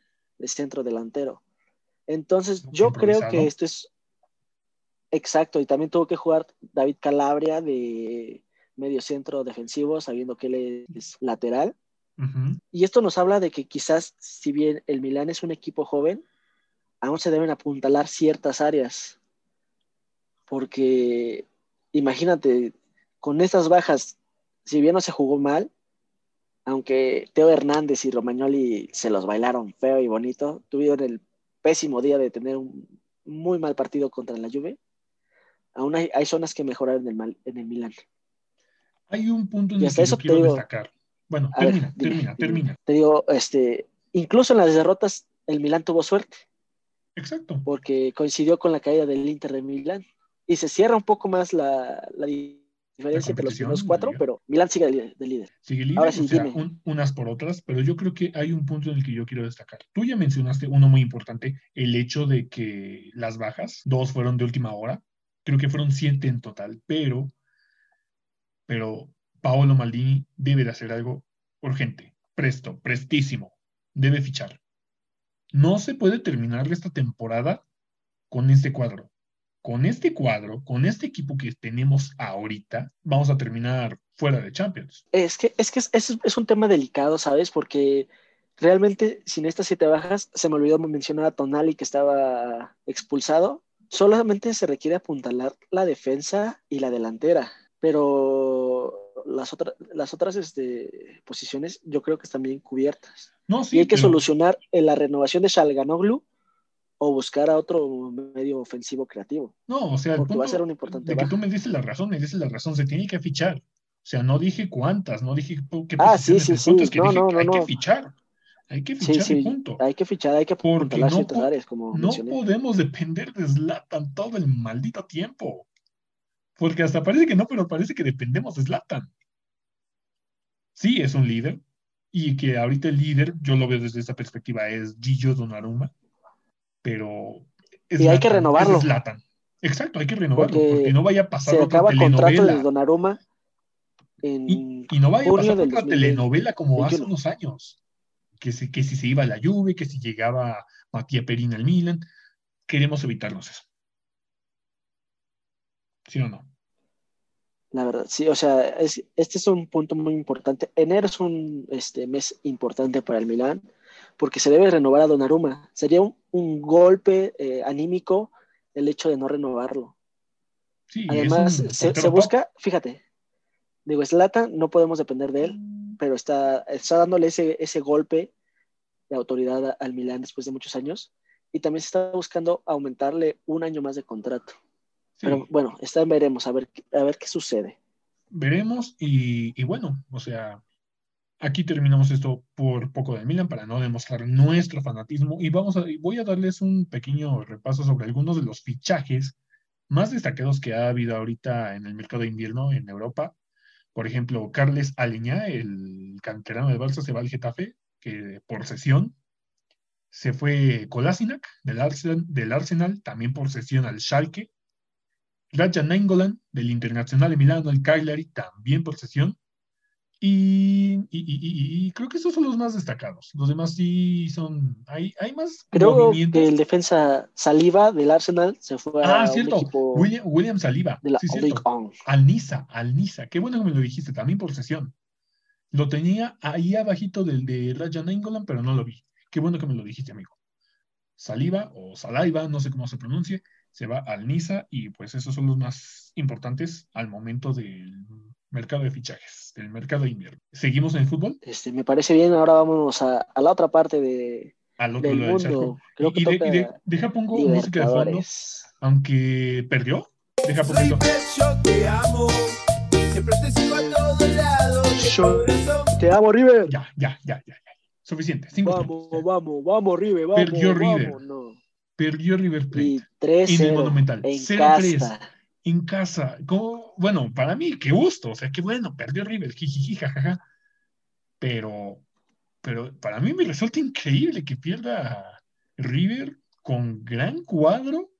centro delantero. Entonces, yo creo que esto es exacto. Y también tuvo que jugar David Calabria de medio centro defensivo, sabiendo que él es lateral. Y esto nos habla de que quizás, si bien el Milán es un equipo joven, aún se deben apuntalar ciertas áreas. Porque imagínate, con estas bajas, si bien no se jugó mal, aunque Teo Hernández y Romagnoli se los bailaron feo y bonito, tuvieron el pésimo día de tener un muy mal partido contra la Juve, aún hay, zonas que mejorar en el, mal, en el Milan. Hay un punto en el que yo quiero destacar. Bueno, termina, termina, termina. Te digo, este, incluso en las derrotas, el Milan tuvo suerte. Exacto. Porque coincidió con la caída del Inter de Milán. Y se cierra un poco más la, la diferencia entre los primeros cuatro, pero Milán sigue de líder. Sigue líder, Ahora sí, unas por otras, pero yo creo que hay un punto en el que yo quiero destacar. Tú ya mencionaste uno muy importante, el hecho de que las bajas, dos fueron de última hora, creo que fueron siete en total, pero, pero Paolo Maldini debe de hacer algo urgente, presto, prestísimo, debe fichar. No se puede terminar esta temporada con este cuadro con este cuadro, con este equipo que tenemos ahorita, vamos a terminar fuera de Champions. Es que es, que es, un tema delicado, ¿sabes? Porque realmente sin estas siete bajas, se me olvidó mencionar a Tonali que estaba expulsado. Solamente se requiere apuntalar la defensa y la delantera, pero las, otras las otras este, posiciones yo creo que están bien cubiertas. No, y hay que solucionar en la renovación de Shalganoglu o buscar a otro medio ofensivo creativo. No, o sea, el punto va a ser un importante. De que tú me dices la razón, me dices la razón, se tiene que fichar. O sea, no dije cuántas, no dije qué ah, sí, sí, sí. que no, no, no, hay que fichar. Hay que fichar, sí, punto. Hay que fichar, hay que Porque no, áreas, como no podemos depender de Zlatan todo el maldito tiempo. Porque hasta parece que no, pero parece que dependemos de Zlatan. Sí, es un líder. Y que ahorita el líder, yo lo veo desde esa perspectiva, es Gillo Donnarumma pero... y hay que renovarlo. Exacto, hay que renovarlo, porque, no vaya a pasar se acaba contrato de Donnarumma en y, no vaya a pasar otra telenovela como hace unos años, que, si, que si se iba a la Juve, que si llegaba Matías Perina al Milan, queremos evitarnos eso. ¿Sí o no? La verdad, sí, o sea, este es un punto muy importante. Enero es un este, mes importante para el Milan porque se debe renovar a Donnarumma. Sería un, golpe eh, anímico el hecho de no renovarlo. Además, se, busca, fíjate, digo, Slata no podemos depender de él, pero está, está dándole ese, ese golpe de autoridad al Milán después de muchos años y también se está buscando aumentarle un año más de contrato. Pero bueno, está, veremos a ver, a ver qué sucede. Veremos y, bueno, o sea, aquí terminamos esto por poco del Milan para no demostrar nuestro fanatismo y vamos a, voy a darles un pequeño repaso sobre algunos de los fichajes más destacados que ha habido ahorita en el mercado de invierno en Europa. Por ejemplo, Carles Aleñá, el canterano de Barça, se va al Getafe, que por sesión. Se fue Kolasinac del Arsenal, del Arsenal, también por sesión al Schalke. Raja Nainggolan del Internacional de Milano al Cagliari, también por sesión. Y, creo que esos son los más destacados. Los demás sí son. Hay, hay más. Creo que el defensa Saliba del Arsenal se fue ah, a. cierto. William, William, Saliba. sí, cierto. Al Nisa, al Nisa. Qué bueno que me lo dijiste, también por sesión. Lo tenía ahí abajito del de Raja Nainggolan, pero no lo vi. Qué bueno que me lo dijiste, amigo. Saliva o Salaiva, no sé cómo se pronuncie, se va al Nisa y pues esos son los más importantes al momento del mercado de fichajes, del mercado de invierno. ¿Seguimos en el fútbol? Este, me parece bien, ahora vámonos a, la otra parte de, al otro del mundo. Creo que y, deja pongo música de fondo, aunque perdió. Deja pongo Yo te amo, siempre te sigo a todos lados. Yo te amo, River. Ya, ya, ya, ya. Suficiente. vamos, vamos, vamos, River, vamos. Perdió River. Perdió River Plate. en el Monumental. 0-3. En casa. Bueno, para mí, qué gusto. O sea, qué bueno. Perdió River. Jijiji, jajaja. Pero, pero para mí me resulta increíble que pierda River con gran cuadro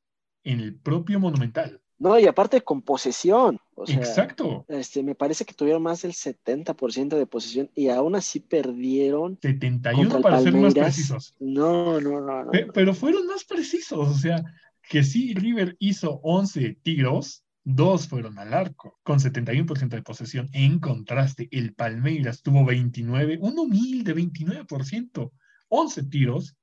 en el propio Monumental. No, y aparte con posesión. Exacto. Este, me parece que tuvieron más del 70% de posesión y aún así perdieron. 71 para ser más precisos. No, no, no. no pero, fueron más precisos. O sea, que sí, River hizo 11 tiros, dos fueron al arco, con 71% de posesión. En contraste, el Palmeiras tuvo 29, un humilde 29%, 11 tiros,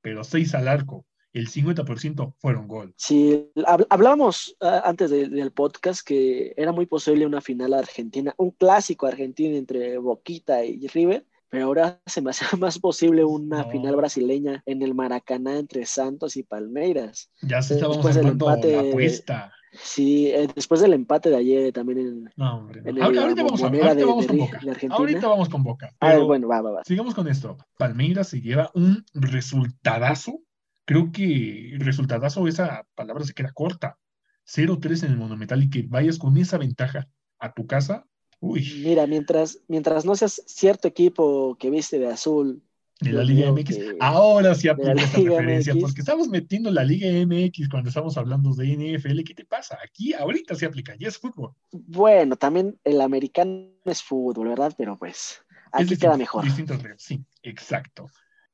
pero 6 al arco el 50% fueron gol. Sí, hablábamos ah, antes del podcast que era muy posible una final argentina, un clásico argentino entre Boquita y River, pero ahora se me [laughs] hace más posible una final brasileña en el Maracaná entre Santos y Palmeiras. Ya se estábamos hablando la apuesta. Sí, eh, después del empate de ayer también en, no, hombre, ahorita, vamos, con Boca. ahorita vamos con Boca. ah, bueno, va, va, va. Sigamos con esto. Palmeiras se lleva un resultadazo creo que el resultadazo, esa palabra se queda corta. 0-3 en el Monumental y que vayas con esa ventaja a tu casa. Uy. Mira, mientras, mientras no seas cierto equipo que viste de azul. De la Liga MX. Ahora sí aplica esta referencia, porque estamos metiendo la Liga MX cuando estamos hablando de NFL. ¿Qué te pasa? Aquí ahorita se aplica, ya es fútbol. Bueno, también el americano es fútbol, ¿verdad? Pero pues aquí queda mejor. Distintos, sí, exacto.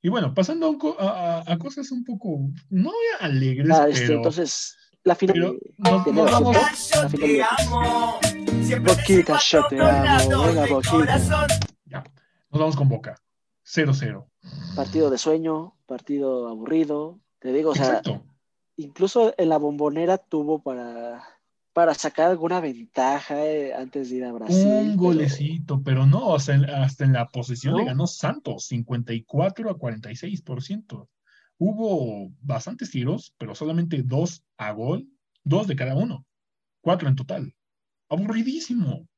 Y bueno, pasando a, cosas un poco, no alegres, ah, este, pero... Entonces, la final... nos, vamos... Boquita, yo te amo, Boquita. Ya, nos vamos con Boca, 0-0. Partido de sueño, partido aburrido, te digo, o sea, incluso en la bombonera tuvo para para sacar alguna ventaja eh, antes de ir a Brasil. Un golecito, pero no, hasta en, la posesión le ganó Santos, 54 a 46%. Hubo bastantes tiros, pero solamente dos a gol, dos de cada uno, cuatro en total. Aburridísimo,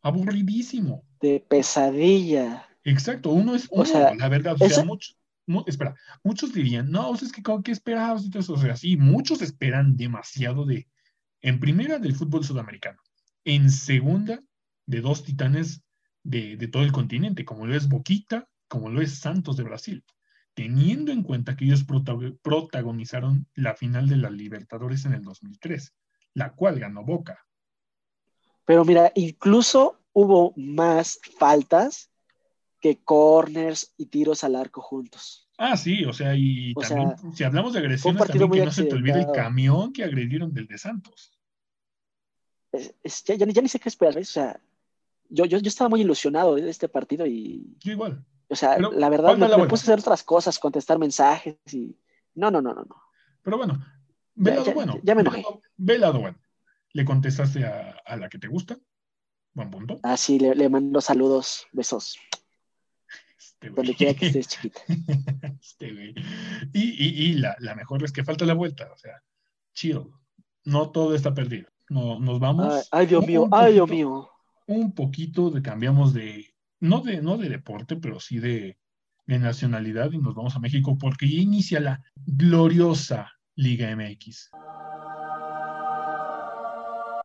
aburridísimo. De pesadilla. Exacto, uno es uno, o sea, la verdad, o sea, muchos, espera, muchos dirían, no, es que ¿qué esperabas? O sea, sí, muchos esperan demasiado de, en primera, del fútbol sudamericano. En segunda, de dos titanes de, todo el continente, como lo es Boquita, como lo es Santos de Brasil, teniendo en cuenta que ellos protagonizaron la final de la Libertadores en el 2003, la cual ganó Boca. Pero mira, incluso hubo más faltas que corners y tiros al arco juntos. Ah, sí, o sea, y también, si hablamos de agresiones, también que no se te olvide el camión que agredieron del de Santos ya, ni sé qué esperar, O sea, yo, yo, yo, estaba muy ilusionado de este partido y... Yo igual. O sea, la verdad, me, puse a hacer otras cosas, contestar mensajes y. No, no, no, no. no. Pero bueno, ve lado bueno. Ya me enojé. Ve lado bueno. Le contestaste a, la que te gusta. Buen punto. Ah, sí, le, mando saludos, besos. Este Donde quiera que estés, chiquita. [laughs] Este y, y, la, la, mejor es que falta la vuelta. O sea, chill. No todo está perdido. No, nos vamos. Ay, Dios mío, ay, Dios mío. Un poquito de cambiamos de, no de, no de deporte, pero sí de, de nacionalidad y nos vamos a México porque ya inicia la gloriosa Liga MX.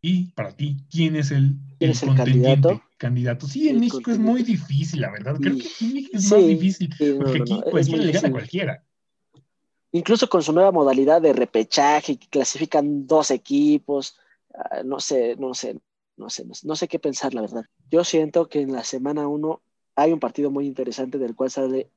Y para ti, ¿quién es el, el, candidato? candidato? Sí, en México es muy difícil, la verdad. Creo que en México es más difícil. porque aquí cualquiera le gana a cualquiera. Incluso con su nueva modalidad de repechaje, que clasifican dos equipos, ah, no sé, no sé, no sé, no sé qué pensar, la verdad. Yo siento que en la semana uno hay un partido muy interesante del cual sale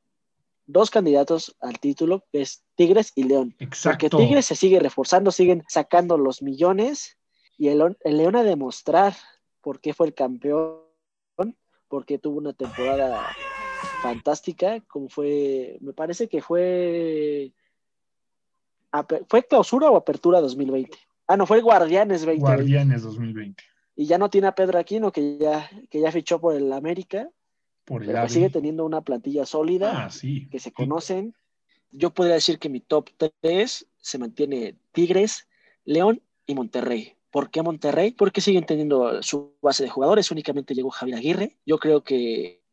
dos candidatos al título, que es Tigres y León. Exacto. Porque Tigres se sigue reforzando, siguen sacando los millones y el, León a demostrar por qué fue el campeón, porque tuvo una temporada fantástica, como fue, me parece que fue, fue clausura o apertura 2020. Ah, no, fue Guardianes 2020. Guardianes 2020. Y ya no tiene a Pedro Aquino, que ya, que ya fichó por el América. Por el pero sigue teniendo una plantilla sólida, ah, sí. que se conocen. Yo podría decir que mi top 3 se mantiene Tigres, León y Monterrey. ¿Por qué Monterrey? Porque siguen teniendo su base de jugadores, únicamente llegó Javier Aguirre. Yo creo que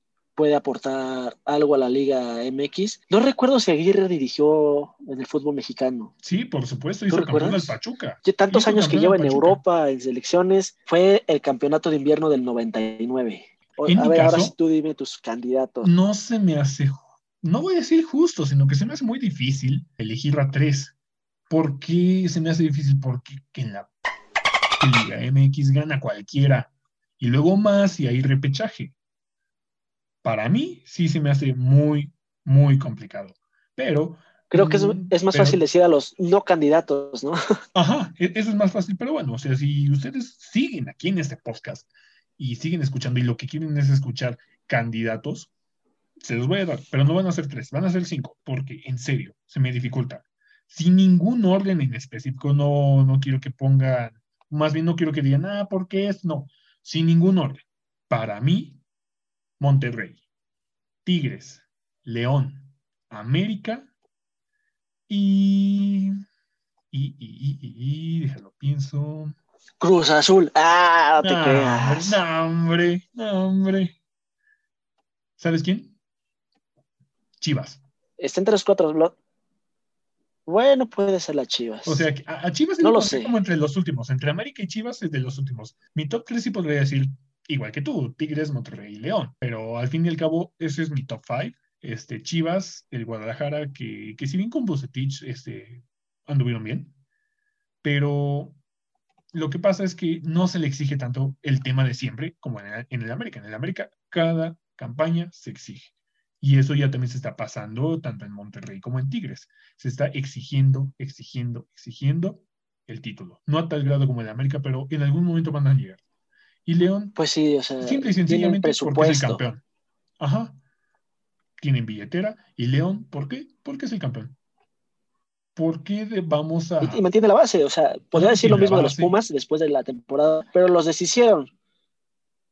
puede aportar algo a la Liga MX. No recuerdo si Aguirre dirigió en el fútbol mexicano. Sí, por supuesto, hizo campeón del Pachuca. tantos años que lleva en Europa, en selecciones, fue el campeonato de invierno del 99. a ver, ahora sí tú dime tus candidatos. No se me hace, no voy a decir justo, sino que se me hace muy difícil elegir a tres. ¿Por qué se me hace difícil? Porque en la Liga MX gana cualquiera. Y luego más y hay repechaje. Para mí sí se me hace muy, muy complicado. Pero... Creo que es, mm, más fácil decir a los no candidatos, ¿no? [laughs] Ajá, e, eso es más fácil. Pero bueno, o sea, si ustedes siguen aquí en este podcast y siguen escuchando y lo que quieren es escuchar candidatos, se los voy a dar, pero no van a ser tres, van a ser cinco, porque en serio, se me dificulta. Sin ningún orden en específico, no, no quiero que pongan más bien no quiero que digan, ah, ¿por qué es? No, sin ningún orden. Para mí, Monterrey, Tigres, León, América y. Y, y, y, y, déjalo, pienso. Cruz Azul. Ah, te creas. No, hombre, no, hombre. ¿Sabes quién? Chivas. Está entre los cuatro. Bueno, puede ser la Chivas. O sea, a, Chivas no lo sé. como entre los últimos. Entre América y Chivas es de los últimos. Mi top 3 sí podría decir, igual que tú, Tigres, Monterrey y León. Pero al fin y al cabo, ese es mi top 5. Este, Chivas, el Guadalajara, que, que si bien con Bucetich este, anduvieron bien, pero lo que pasa es que no se le exige tanto el tema de siempre como en el, en el América. En el América, cada campaña se exige. Y eso ya también se está pasando tanto en Monterrey como en Tigres. Se está exigiendo, exigiendo, exigiendo el título. No a tal grado como en América, pero en algún momento van a llegar. Y León, pues sí, o sea, simple y sencillamente porque es el campeón. Ajá. Tienen billetera. Y León, ¿por qué? Porque es el campeón. ¿Por qué vamos a.? Y, mantiene la base. O sea, podría decir lo mismo de los Pumas después de la temporada, pero los deshicieron.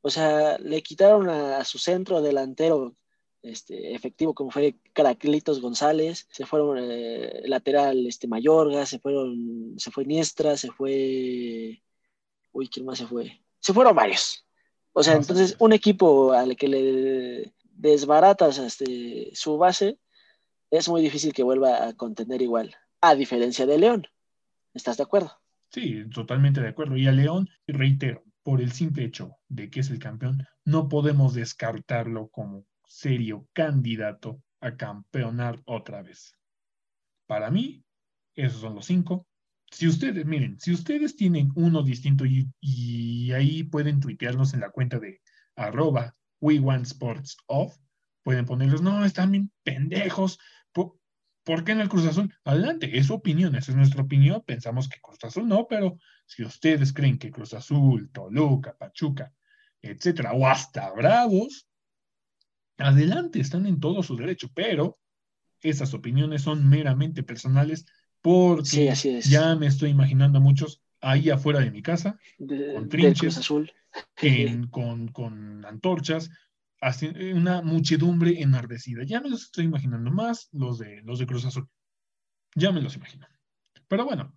O sea, le quitaron a su centro delantero este, efectivo como fue Caraclitos González, se fueron eh, lateral este, Mayorga, se fueron, se fue Niestra, se fue, uy, ¿quién más se fue? Se fueron varios. O sea, entonces un equipo al que le desbaratas este, su base, es muy difícil que vuelva a contender igual, a diferencia de León. ¿Estás de acuerdo? Sí, totalmente de acuerdo. Y a León, reitero, por el simple hecho de que es el campeón, no podemos descartarlo como serio candidato a campeonar otra vez. Para mí, esos son los cinco. Si ustedes, miren, si ustedes tienen uno distinto y, ahí pueden tuitearlos en la cuenta de arroba we want sports off, pueden ponerlos, no, están bien pendejos. ¿Por, qué en el Cruz Azul? Adelante, es su opinión, esa es nuestra opinión. Pensamos que Cruz Azul no, pero si ustedes creen que Cruz Azul, Toluca, Pachuca, etcétera, o hasta Bravos, adelante, están en todo su derecho, pero esas opiniones son meramente personales porque ya me estoy imaginando a muchos ahí afuera de mi casa, con trinches, azul. [laughs] con, con, antorchas, una muchedumbre enardecida. Ya me los estoy imaginando más los de, los de Cruz Azul. Ya me los imagino. Pero bueno,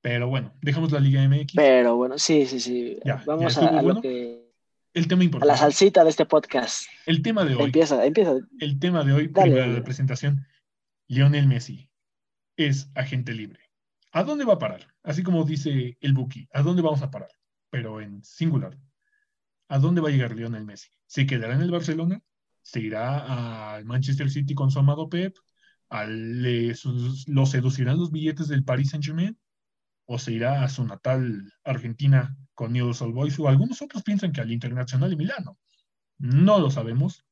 pero bueno, dejamos la Liga MX. Pero bueno, sí, sí, sí. Vamos a, lo que... El tema importante. A la salsita de este podcast. El tema de hoy. Empieza, empieza. El tema de hoy, primero de presentación. Lionel Messi es agente libre. ¿A dónde va a parar? Así como dice el Buki, ¿a dónde vamos a parar? Pero en singular. ¿A dónde va a llegar Lionel Messi? ¿Se quedará en el Barcelona? ¿Se irá al Manchester City con su amado Pep? ¿Lo seducirán los billetes del Paris Saint-Germain? ¿O se irá a su natal Argentina con Newell's Old Boys? O algunos otros piensan que al Internacional de Milano. No lo sabemos.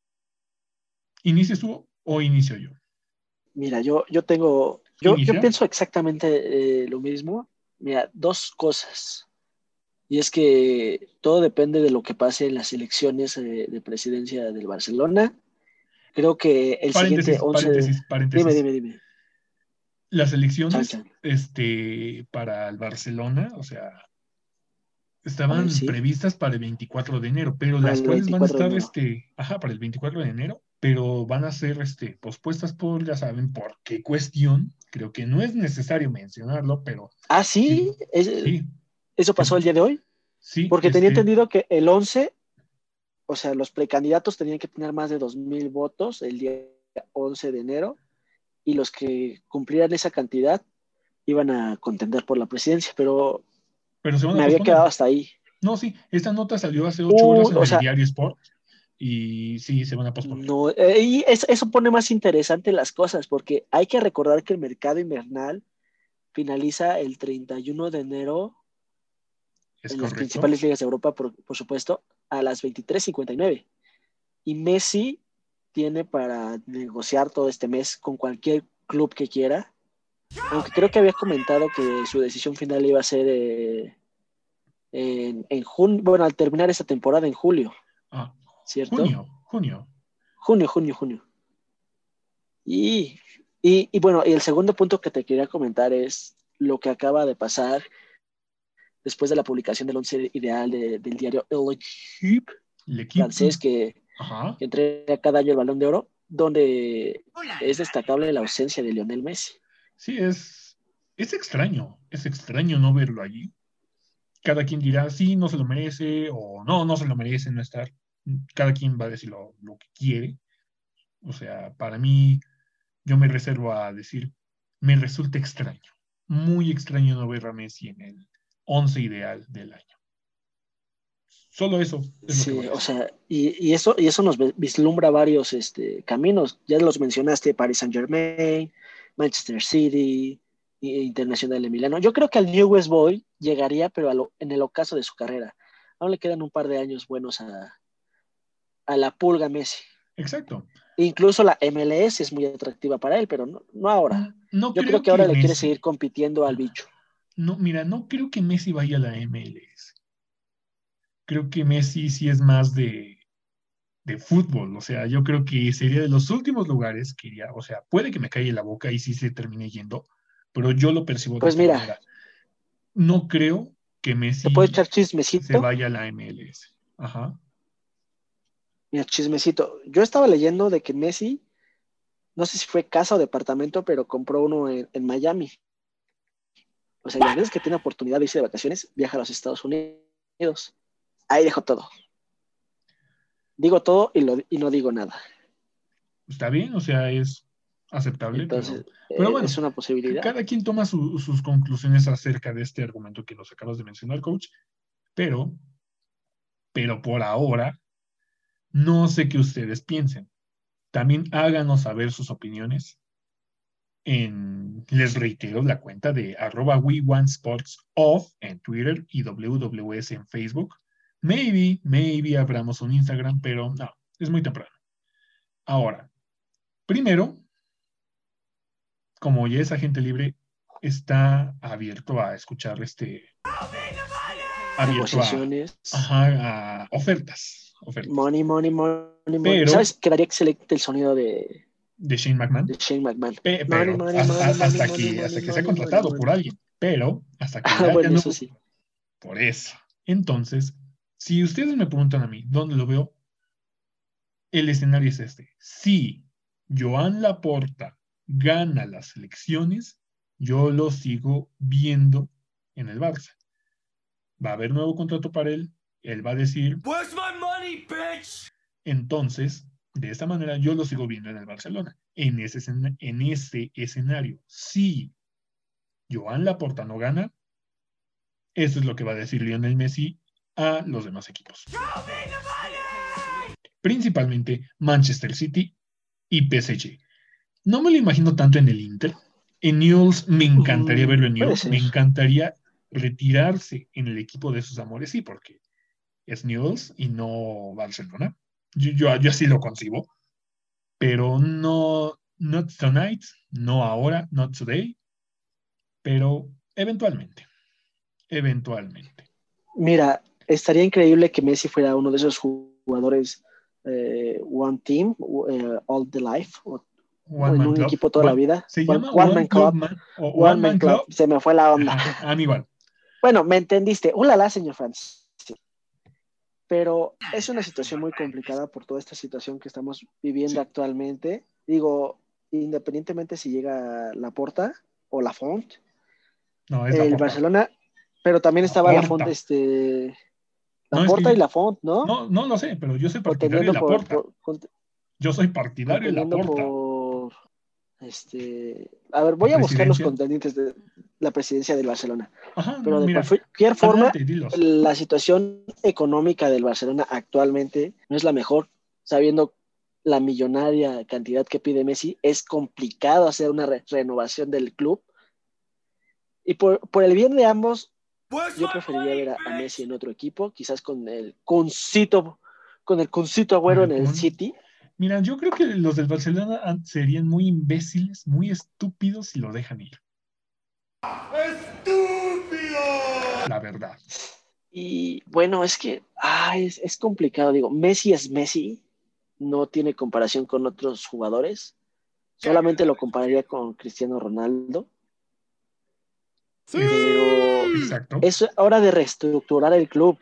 ¿Inicies tú o inicio yo? Mira, yo, yo tengo yo, pienso exactamente eh, lo mismo. Mira, dos cosas. Y es que todo depende de lo que pase en las elecciones eh, de presidencia del Barcelona. Creo que el siguiente 11 paréntesis, paréntesis. Dime, dime, dime. Las elecciones Este, para el Barcelona, o sea, estaban previstas para el 24 de enero, pero las cuales van a estar, este, ajá, para el 24 de enero, pero van a ser este, pospuestas por, ya saben, por qué cuestión. Creo que no es necesario mencionarlo, pero... Ah, sí, ¿eso pasó el día de hoy? Sí. Porque tenía entendido que el 11, o sea, los precandidatos tenían que tener más de 2.000 votos el día 11 de enero y los que cumplieran esa cantidad iban a contender por la presidencia, pero, pero me había quedado hasta ahí. No, sí, esta nota salió hace ocho horas en el diario Sport y sí, se van a posponer. No, eh, y eso, pone más interesante las cosas, porque hay que recordar que el mercado invernal finaliza el 31 de enero en las principales ligas de Europa, por, supuesto, a las 23.59. Y Messi tiene para negociar todo este mes con cualquier club que quiera. Aunque creo que había comentado que su decisión final iba a ser eh, en, en junio, bueno, al terminar esta temporada en julio. Ah, ¿cierto? Junio, junio. Junio, junio, junio. Y, y, bueno, y el segundo punto que te quería comentar es lo que acaba de pasar después de la publicación del once ideal del diario El francés que, que, entrega cada año el balón de oro, donde es destacable la ausencia de Lionel Messi. Sí, es, es extraño, es extraño no verlo allí. Cada quien dirá, sí, no se lo merece, o no, no se lo merece no estar cada quien va a decir lo, que quiere. O sea, para mí, yo me reservo a decir, me resulta extraño, muy extraño no ver a Messi en el 11 ideal del año. Solo eso. sí, o sea, y, eso, y eso nos vislumbra varios este, caminos. Ya los mencionaste, Paris Saint Germain, Manchester City, Internacional de Milano. Yo creo que al New West Boy llegaría, pero en el ocaso de su carrera. Aún le quedan un par de años buenos a, a la pulga Messi. Exacto. Incluso la MLS es muy atractiva para él, pero no, ahora. No Yo creo, que, ahora le quiere seguir compitiendo al bicho. No, mira, no creo que Messi vaya a la MLS. Creo que Messi sí es más de, de fútbol. O sea, yo creo que sería de los últimos lugares que iría. O sea, puede que me caiga la boca y sí se termine yendo, pero yo lo percibo pues mira, No creo que Messi se vaya a la MLS. Ajá. Mira, chismecito. Yo estaba leyendo de que Messi, no sé si fue casa o departamento, pero compró uno en, Miami. O sea, las veces que tiene oportunidad de irse de vacaciones, viaja a los Estados Unidos. Ahí dejo todo. Digo todo y, lo, y no digo nada. Está bien, o sea, es aceptable. Entonces, pero, bueno, es una posibilidad. Cada quien toma sus conclusiones acerca de este argumento que nos acabas de mencionar, coach. Pero, pero por ahora, no sé qué ustedes piensen. También háganos saber sus opiniones. En, les reitero la cuenta de arroba we en Twitter y WWS en Facebook. Maybe, maybe abramos un Instagram, pero no, es muy temprano. Ahora, primero, como ya es agente libre, está abierto a escuchar este abierto a, a ofertas ofertas. Money, money, money, money. ¿Sabes? Quedaría excelente el sonido de... De Shane McMahon. De Shane McMahon. pero hasta, aquí, hasta que sea contratado por alguien. Pero hasta que ah, bueno, eso sí. Por eso. Entonces, si ustedes me preguntan a mí, ¿dónde lo veo? El escenario es este. Si Joan Laporta gana las elecciones, yo lo sigo viendo en el Barça. Va a haber nuevo contrato para él. Él va a decir. my money, bitch? Entonces, de esta manera, yo lo sigo viendo en el Barcelona. En ese, en ese escenario, si Joan Laporta no gana, eso es lo que va a decir Lionel Messi a los demás equipos. Principalmente Manchester City y PSG. No me lo imagino tanto en el Inter, en Newell's me encantaría verlo en Newell's, me encantaría retirarse en el equipo de sus amores, sí, porque es Newell's y no Barcelona. Yo, yo, así lo concibo, pero no, not tonight, no ahora, not today, pero eventualmente, eventualmente. Mira, estaría increíble que Messi fuera uno de esos jugadores eh, One Team, eh, All the Life, en un equipo toda la vida. Se llama One, Man Club. One, Man, Club. Se me fue la onda. [laughs] A mí igual. Bueno, me entendiste. Ulala, señor Franz. Pero es una situación muy complicada por toda esta situación que estamos viviendo actualmente. Digo, independientemente si llega la Porta o la Font. No, es el Barcelona, pero también estaba la, Font, este. La Porta y la Font, ¿no? No, no lo sé, pero yo soy partidario de la Porta. yo soy partidario de la Porta. Este, a ver, voy a buscar los contendientes de la presidencia del Barcelona. Pero de cualquier forma, la situación económica del Barcelona actualmente no es la mejor, sabiendo la millonaria cantidad que pide Messi, es complicado hacer una renovación del club. Y por, el bien de ambos, pues yo preferiría ver a, Messi en otro equipo, quizás con el concito, con el concito agüero en el City Mira, yo creo que los del Barcelona serían muy imbéciles, muy estúpidos si lo dejan ir. ¡Estúpido! La verdad. Y bueno, es que es, complicado. Digo, Messi es Messi, no tiene comparación con otros jugadores. Solamente lo compararía con Cristiano Ronaldo. Sí, Exacto. es hora de reestructurar el club.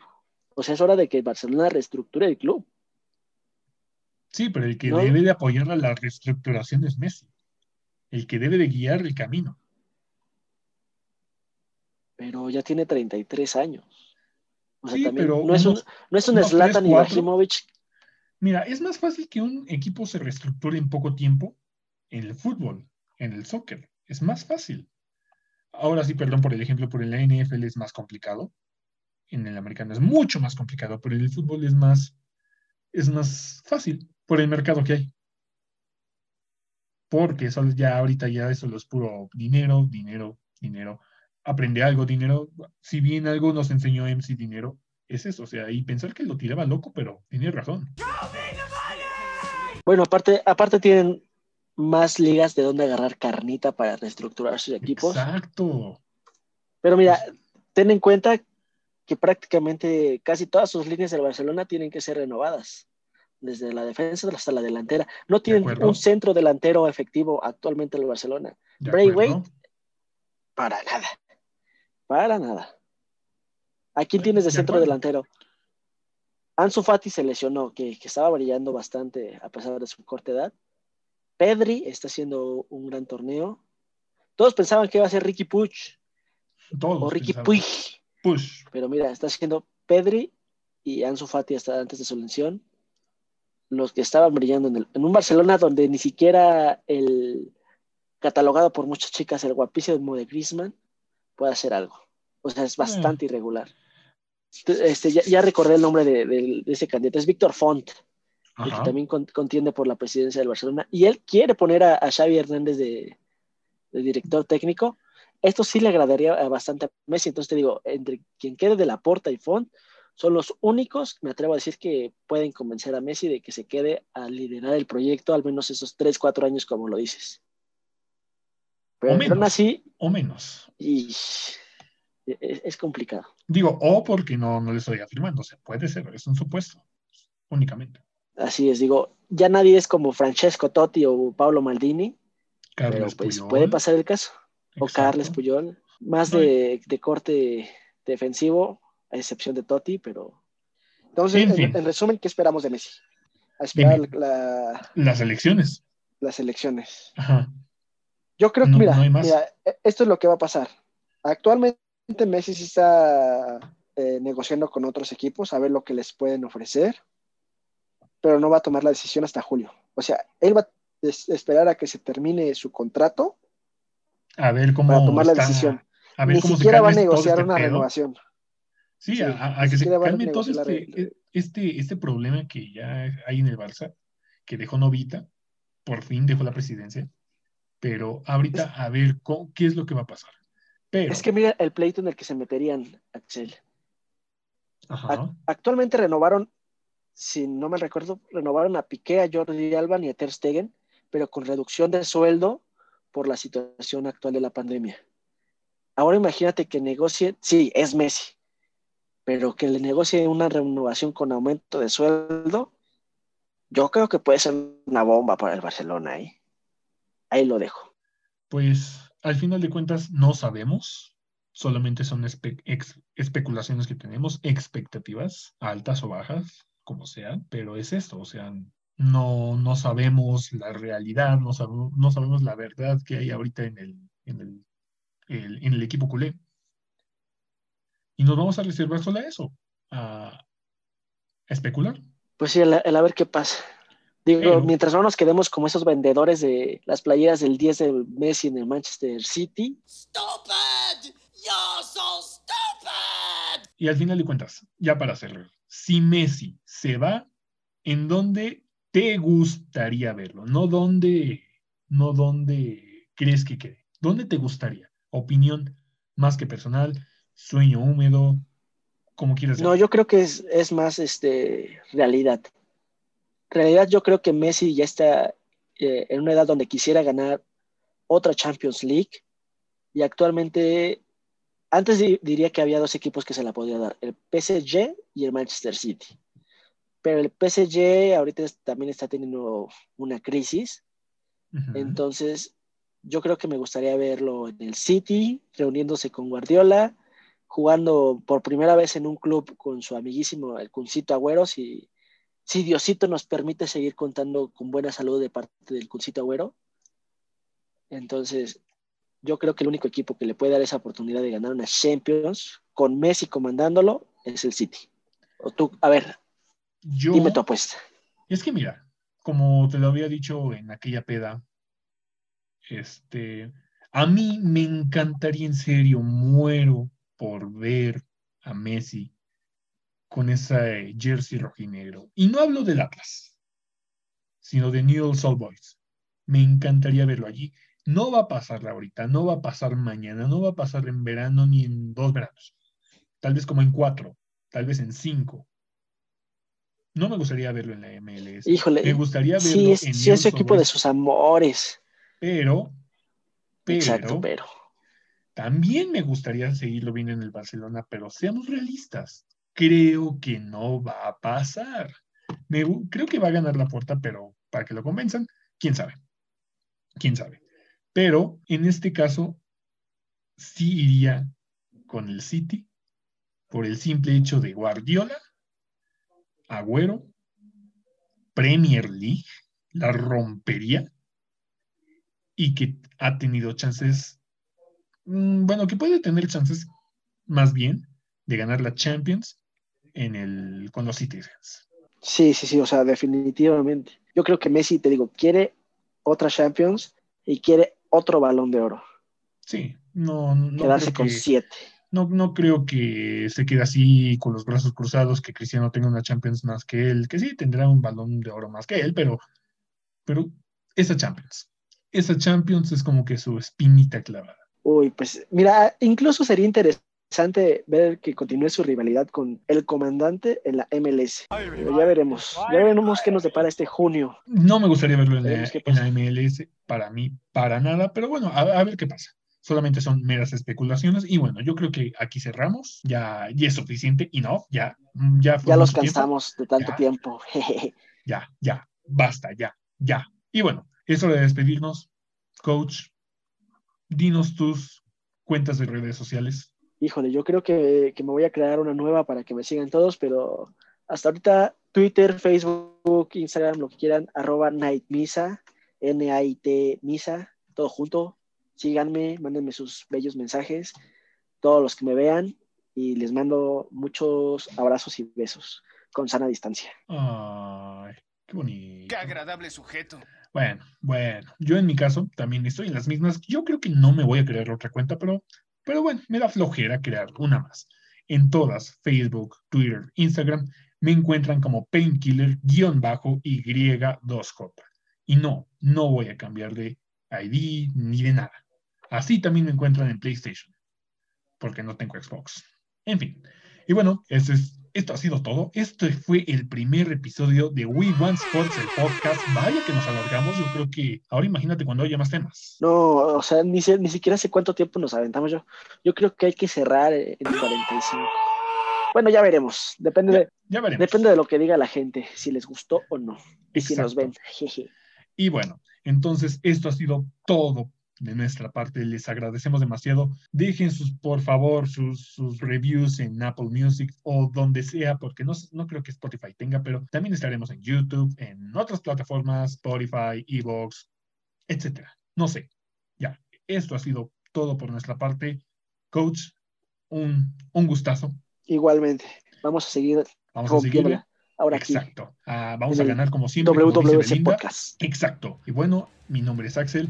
O sea, es hora de que Barcelona reestructure el club. Sí, pero el que debe de apoyar a la reestructuración es Messi. El que debe de guiar el camino. Pero ya tiene 33 años. O sea, también no, es un, no es un Zlatan Ibrahimovic. Mira, es más fácil que un equipo se reestructure en poco tiempo en el fútbol, en el soccer. Es más fácil. Ahora sí, perdón por el ejemplo, por el NFL es más complicado. En el americano es mucho más complicado, pero en el fútbol es más, es más fácil por el mercado que hay. Porque eso ya ahorita ya eso es puro dinero, dinero, dinero. Aprende algo, dinero. Si bien algo nos enseñó MC dinero, es eso. O sea, y pensar que lo tiraba loco, pero tiene razón. Bueno, aparte, aparte tienen más ligas de donde agarrar carnita para reestructurar sus equipos. Exacto. Pero mira, ten en cuenta que prácticamente casi todas sus líneas del Barcelona tienen que ser renovadas desde la defensa hasta la delantera. No tienen un centro delantero efectivo actualmente en el Barcelona. Braithwaite, para nada. Para nada. ¿A quién tienes de, centro delantero? Ansu Fati se lesionó, que, estaba brillando bastante a pesar de su corta edad. Pedri está haciendo un gran torneo. Todos pensaban que iba a ser Ricky Puch. o Ricky Puig. Pero mira, está haciendo Pedri y Ansu Fati hasta antes de su lesión los que estaban brillando en, el, en un Barcelona donde ni siquiera el catalogado por muchas chicas el guapísimo de Griezmann puede hacer algo. O sea, es bastante mm. irregular. Este, ya, recordé el nombre de, ese candidato, es Víctor Font, que también contiende por la presidencia del Barcelona, y él quiere poner a, Xavi Hernández de, de, director técnico. Esto sí le agradaría bastante a Messi, entonces te digo, entre quien quede de la Porta y Font, son los únicos, me atrevo a decir, que pueden convencer a Messi de que se quede a liderar el proyecto al menos esos 3, 4 años, como lo dices. Pero menos, así. O menos. Y es, complicado. Digo, o porque no, no le estoy afirmando, o sea, puede ser, es un supuesto. únicamente. Así es, digo, ya nadie es como Francesco Totti o Pablo Maldini, Carlos pero pues Puyol. puede pasar el caso. O. Carles Puyol, más No, de, de corte defensivo, a excepción de Totti, pero... Entonces, En en, fin. en resumen, ¿qué esperamos de Messi? A esperar la- Las elecciones. las elecciones. Ajá. Yo creo que, No- mira, no e- esto es lo que va a pasar. Actualmente Messi sí está eh, negociando con otros equipos a ver lo que les pueden ofrecer, pero no va a tomar la decisión hasta julio. O sea, él va a es- esperar a que se termine su contrato A ver cómo para tomar la decisión. A ver Ni cómo se siquiera va a negociar este una pedo. renovación. Sí, Sí, a, que se calme todo este, este, este problema que ya hay en el Barça, que dejó Novita, por fin dejó la presidencia, pero ahorita a ver cómo- qué es lo que va a pasar. Pero, Es que mira el pleito en el que se meterían, Axel. ajá, Actualmente renovaron, si no me recuerdo, renovaron a Piqué, a Jordi Alba y a Ter Stegen, pero con reducción de sueldo por la situación actual de la pandemia. Ahora imagínate que negocie, sí, es Messi, pero que le negocie una renovación con aumento de sueldo, yo creo que puede ser una bomba para el Barcelona ahí. Ahí lo dejo. pues al final de cuentas no sabemos, solamente son espe- especulaciones que tenemos, expectativas altas o bajas, como sea, pero es esto, o sea, no, no sabemos la realidad, no, sab- no sabemos la verdad que hay ahorita en el, en el, el- en el equipo culé. Y nos vamos a reservar solo a eso, a, a especular. Pues sí, el, el a ver qué pasa. Digo, mientras no nos quedemos como esos vendedores de las playeras del 10 de Messi en el Manchester City, Stupid! You're so stupid! Y al final de cuentas, ya para cerrar, si Messi se va, ¿en dónde te gustaría verlo? No dónde, no dónde crees que quede. ¿Dónde te gustaría? Opinión más que personal, sueño húmedo, como quieras. No, yo creo que es, es más este, realidad. Realidad, yo creo que Messi ya está eh, en una edad donde quisiera ganar otra Champions League. Y actualmente, antes di- diría que había dos equipos que se la podía dar, el PSG y el Manchester City. Pero el PSG ahorita es- también está teniendo una crisis, entonces yo creo que me gustaría verlo en el City, reuniéndose con Guardiola, jugando por primera vez en un club con su amiguísimo, el Cuncito Agüero, si, si Diosito nos permite seguir contando con buena salud de parte del Cuncito Agüero. Entonces, yo creo que el único equipo que le puede dar esa oportunidad de ganar una Champions con Messi comandándolo es el City. O tú, a ver, Yo, dime tu apuesta. es que mira, como te lo había dicho en aquella peda, este, a mí me encantaría en serio, muero por ver a Messi con esa eh, jersey rojinegro. Y no hablo del Atlas, sino de Newell's Old Boys. Me encantaría verlo allí. No va a pasar ahorita, no va a pasar mañana, no va a pasar en verano ni en dos veranos. Tal vez como en cuatro, tal vez en cinco. No me gustaría verlo en la MLS. Híjole, me gustaría verlo Sí, es, en sí es equipo de sus amores. pero, pero, Exacto, pero. también me gustaría seguirlo viendo en el Barcelona, pero seamos realistas. Creo que no va a pasar. Creo que va a ganar la puerta, pero para que lo convenzan, quién sabe. Quién sabe. Pero en este caso, sí iría con el City por el simple hecho de Guardiola, Agüero, Premier League, la rompería y que ha tenido chances, mm, bueno, que puede tener chances más bien de ganar la Champions en el, con los Citizens. Sí, sí, sí, o sea, definitivamente. Yo creo que Messi, te digo, quiere otra Champions y quiere otro balón de oro. Sí, no, no, quedarse con que, siete. no, no creo que se quede así con los brazos cruzados, que Cristiano tenga una Champions más que él, que sí tendrá un balón de oro más que él, pero, pero esa Champions, esa Champions es como que su espinita clavada. Uy, pues mira, incluso sería interesante ver que continúe su rivalidad con el comandante en la MLS. Pero ya veremos, ya veremos qué nos depara este junio. No me gustaría verlo en la, en. MLS, para mí, para nada, pero bueno, a, a ver qué pasa. solamente son meras especulaciones. Y bueno, yo creo que aquí cerramos, ya, ya es suficiente, y no, ya, ya. ya los cansamos de tanto tiempo. [laughs] ya, ya, basta, ya, ya. Y bueno, eso de despedirnos, coach, dinos tus cuentas de redes sociales. Híjole, yo creo que, que me voy a crear una nueva para que me sigan todos, pero hasta ahorita Twitter, Facebook, Instagram, lo que quieran, arroba Nightmisa, N-A-I-T Misa, todo junto. Síganme, mándenme sus bellos mensajes, todos los que me vean, y les mando muchos abrazos y besos con sana distancia. Ay, qué bonito. Qué agradable sujeto. Bueno, bueno, yo en mi caso también estoy en las mismas. Yo creo que no me voy a crear otra cuenta, pero, pero bueno, me da flojera crear una más. En todas, Facebook, Twitter, Instagram, me encuentran como painkiller-y2j. Y no, no voy a cambiar de ID ni de nada. Así también me encuentran en PlayStation, porque no tengo Xbox. En fin. Y bueno, esto, es, esto ha sido todo. Este fue el primer episodio de We Want Sports, el podcast. Vaya que nos alargamos. Yo creo que ahora imagínate cuando haya más temas. No, o sea, ni, ni siquiera sé cuánto tiempo nos aventamos yo. Yo creo que hay que cerrar en 45. Bueno, ya veremos. Depende, de, depende de lo que diga la gente, si les gustó o no. Y si nos ven. [laughs] y bueno, entonces esto ha sido todo de nuestra parte. Les agradecemos demasiado. Dejen sus, por favor, sus, reviews en Apple Music o donde sea, porque no, no creo que Spotify tenga, pero también estaremos en YouTube, en otras plataformas, Spotify, Evox, etcétera. No sé. Ya, esto ha sido todo por nuestra parte. Coach, un, un gustazo. Igualmente. Vamos a seguir. Vamos a seguir. Ahora Exacto. Ah, vamos a ganar como siempre. WWC Podcast. Exacto. Y bueno, mi nombre es Axel.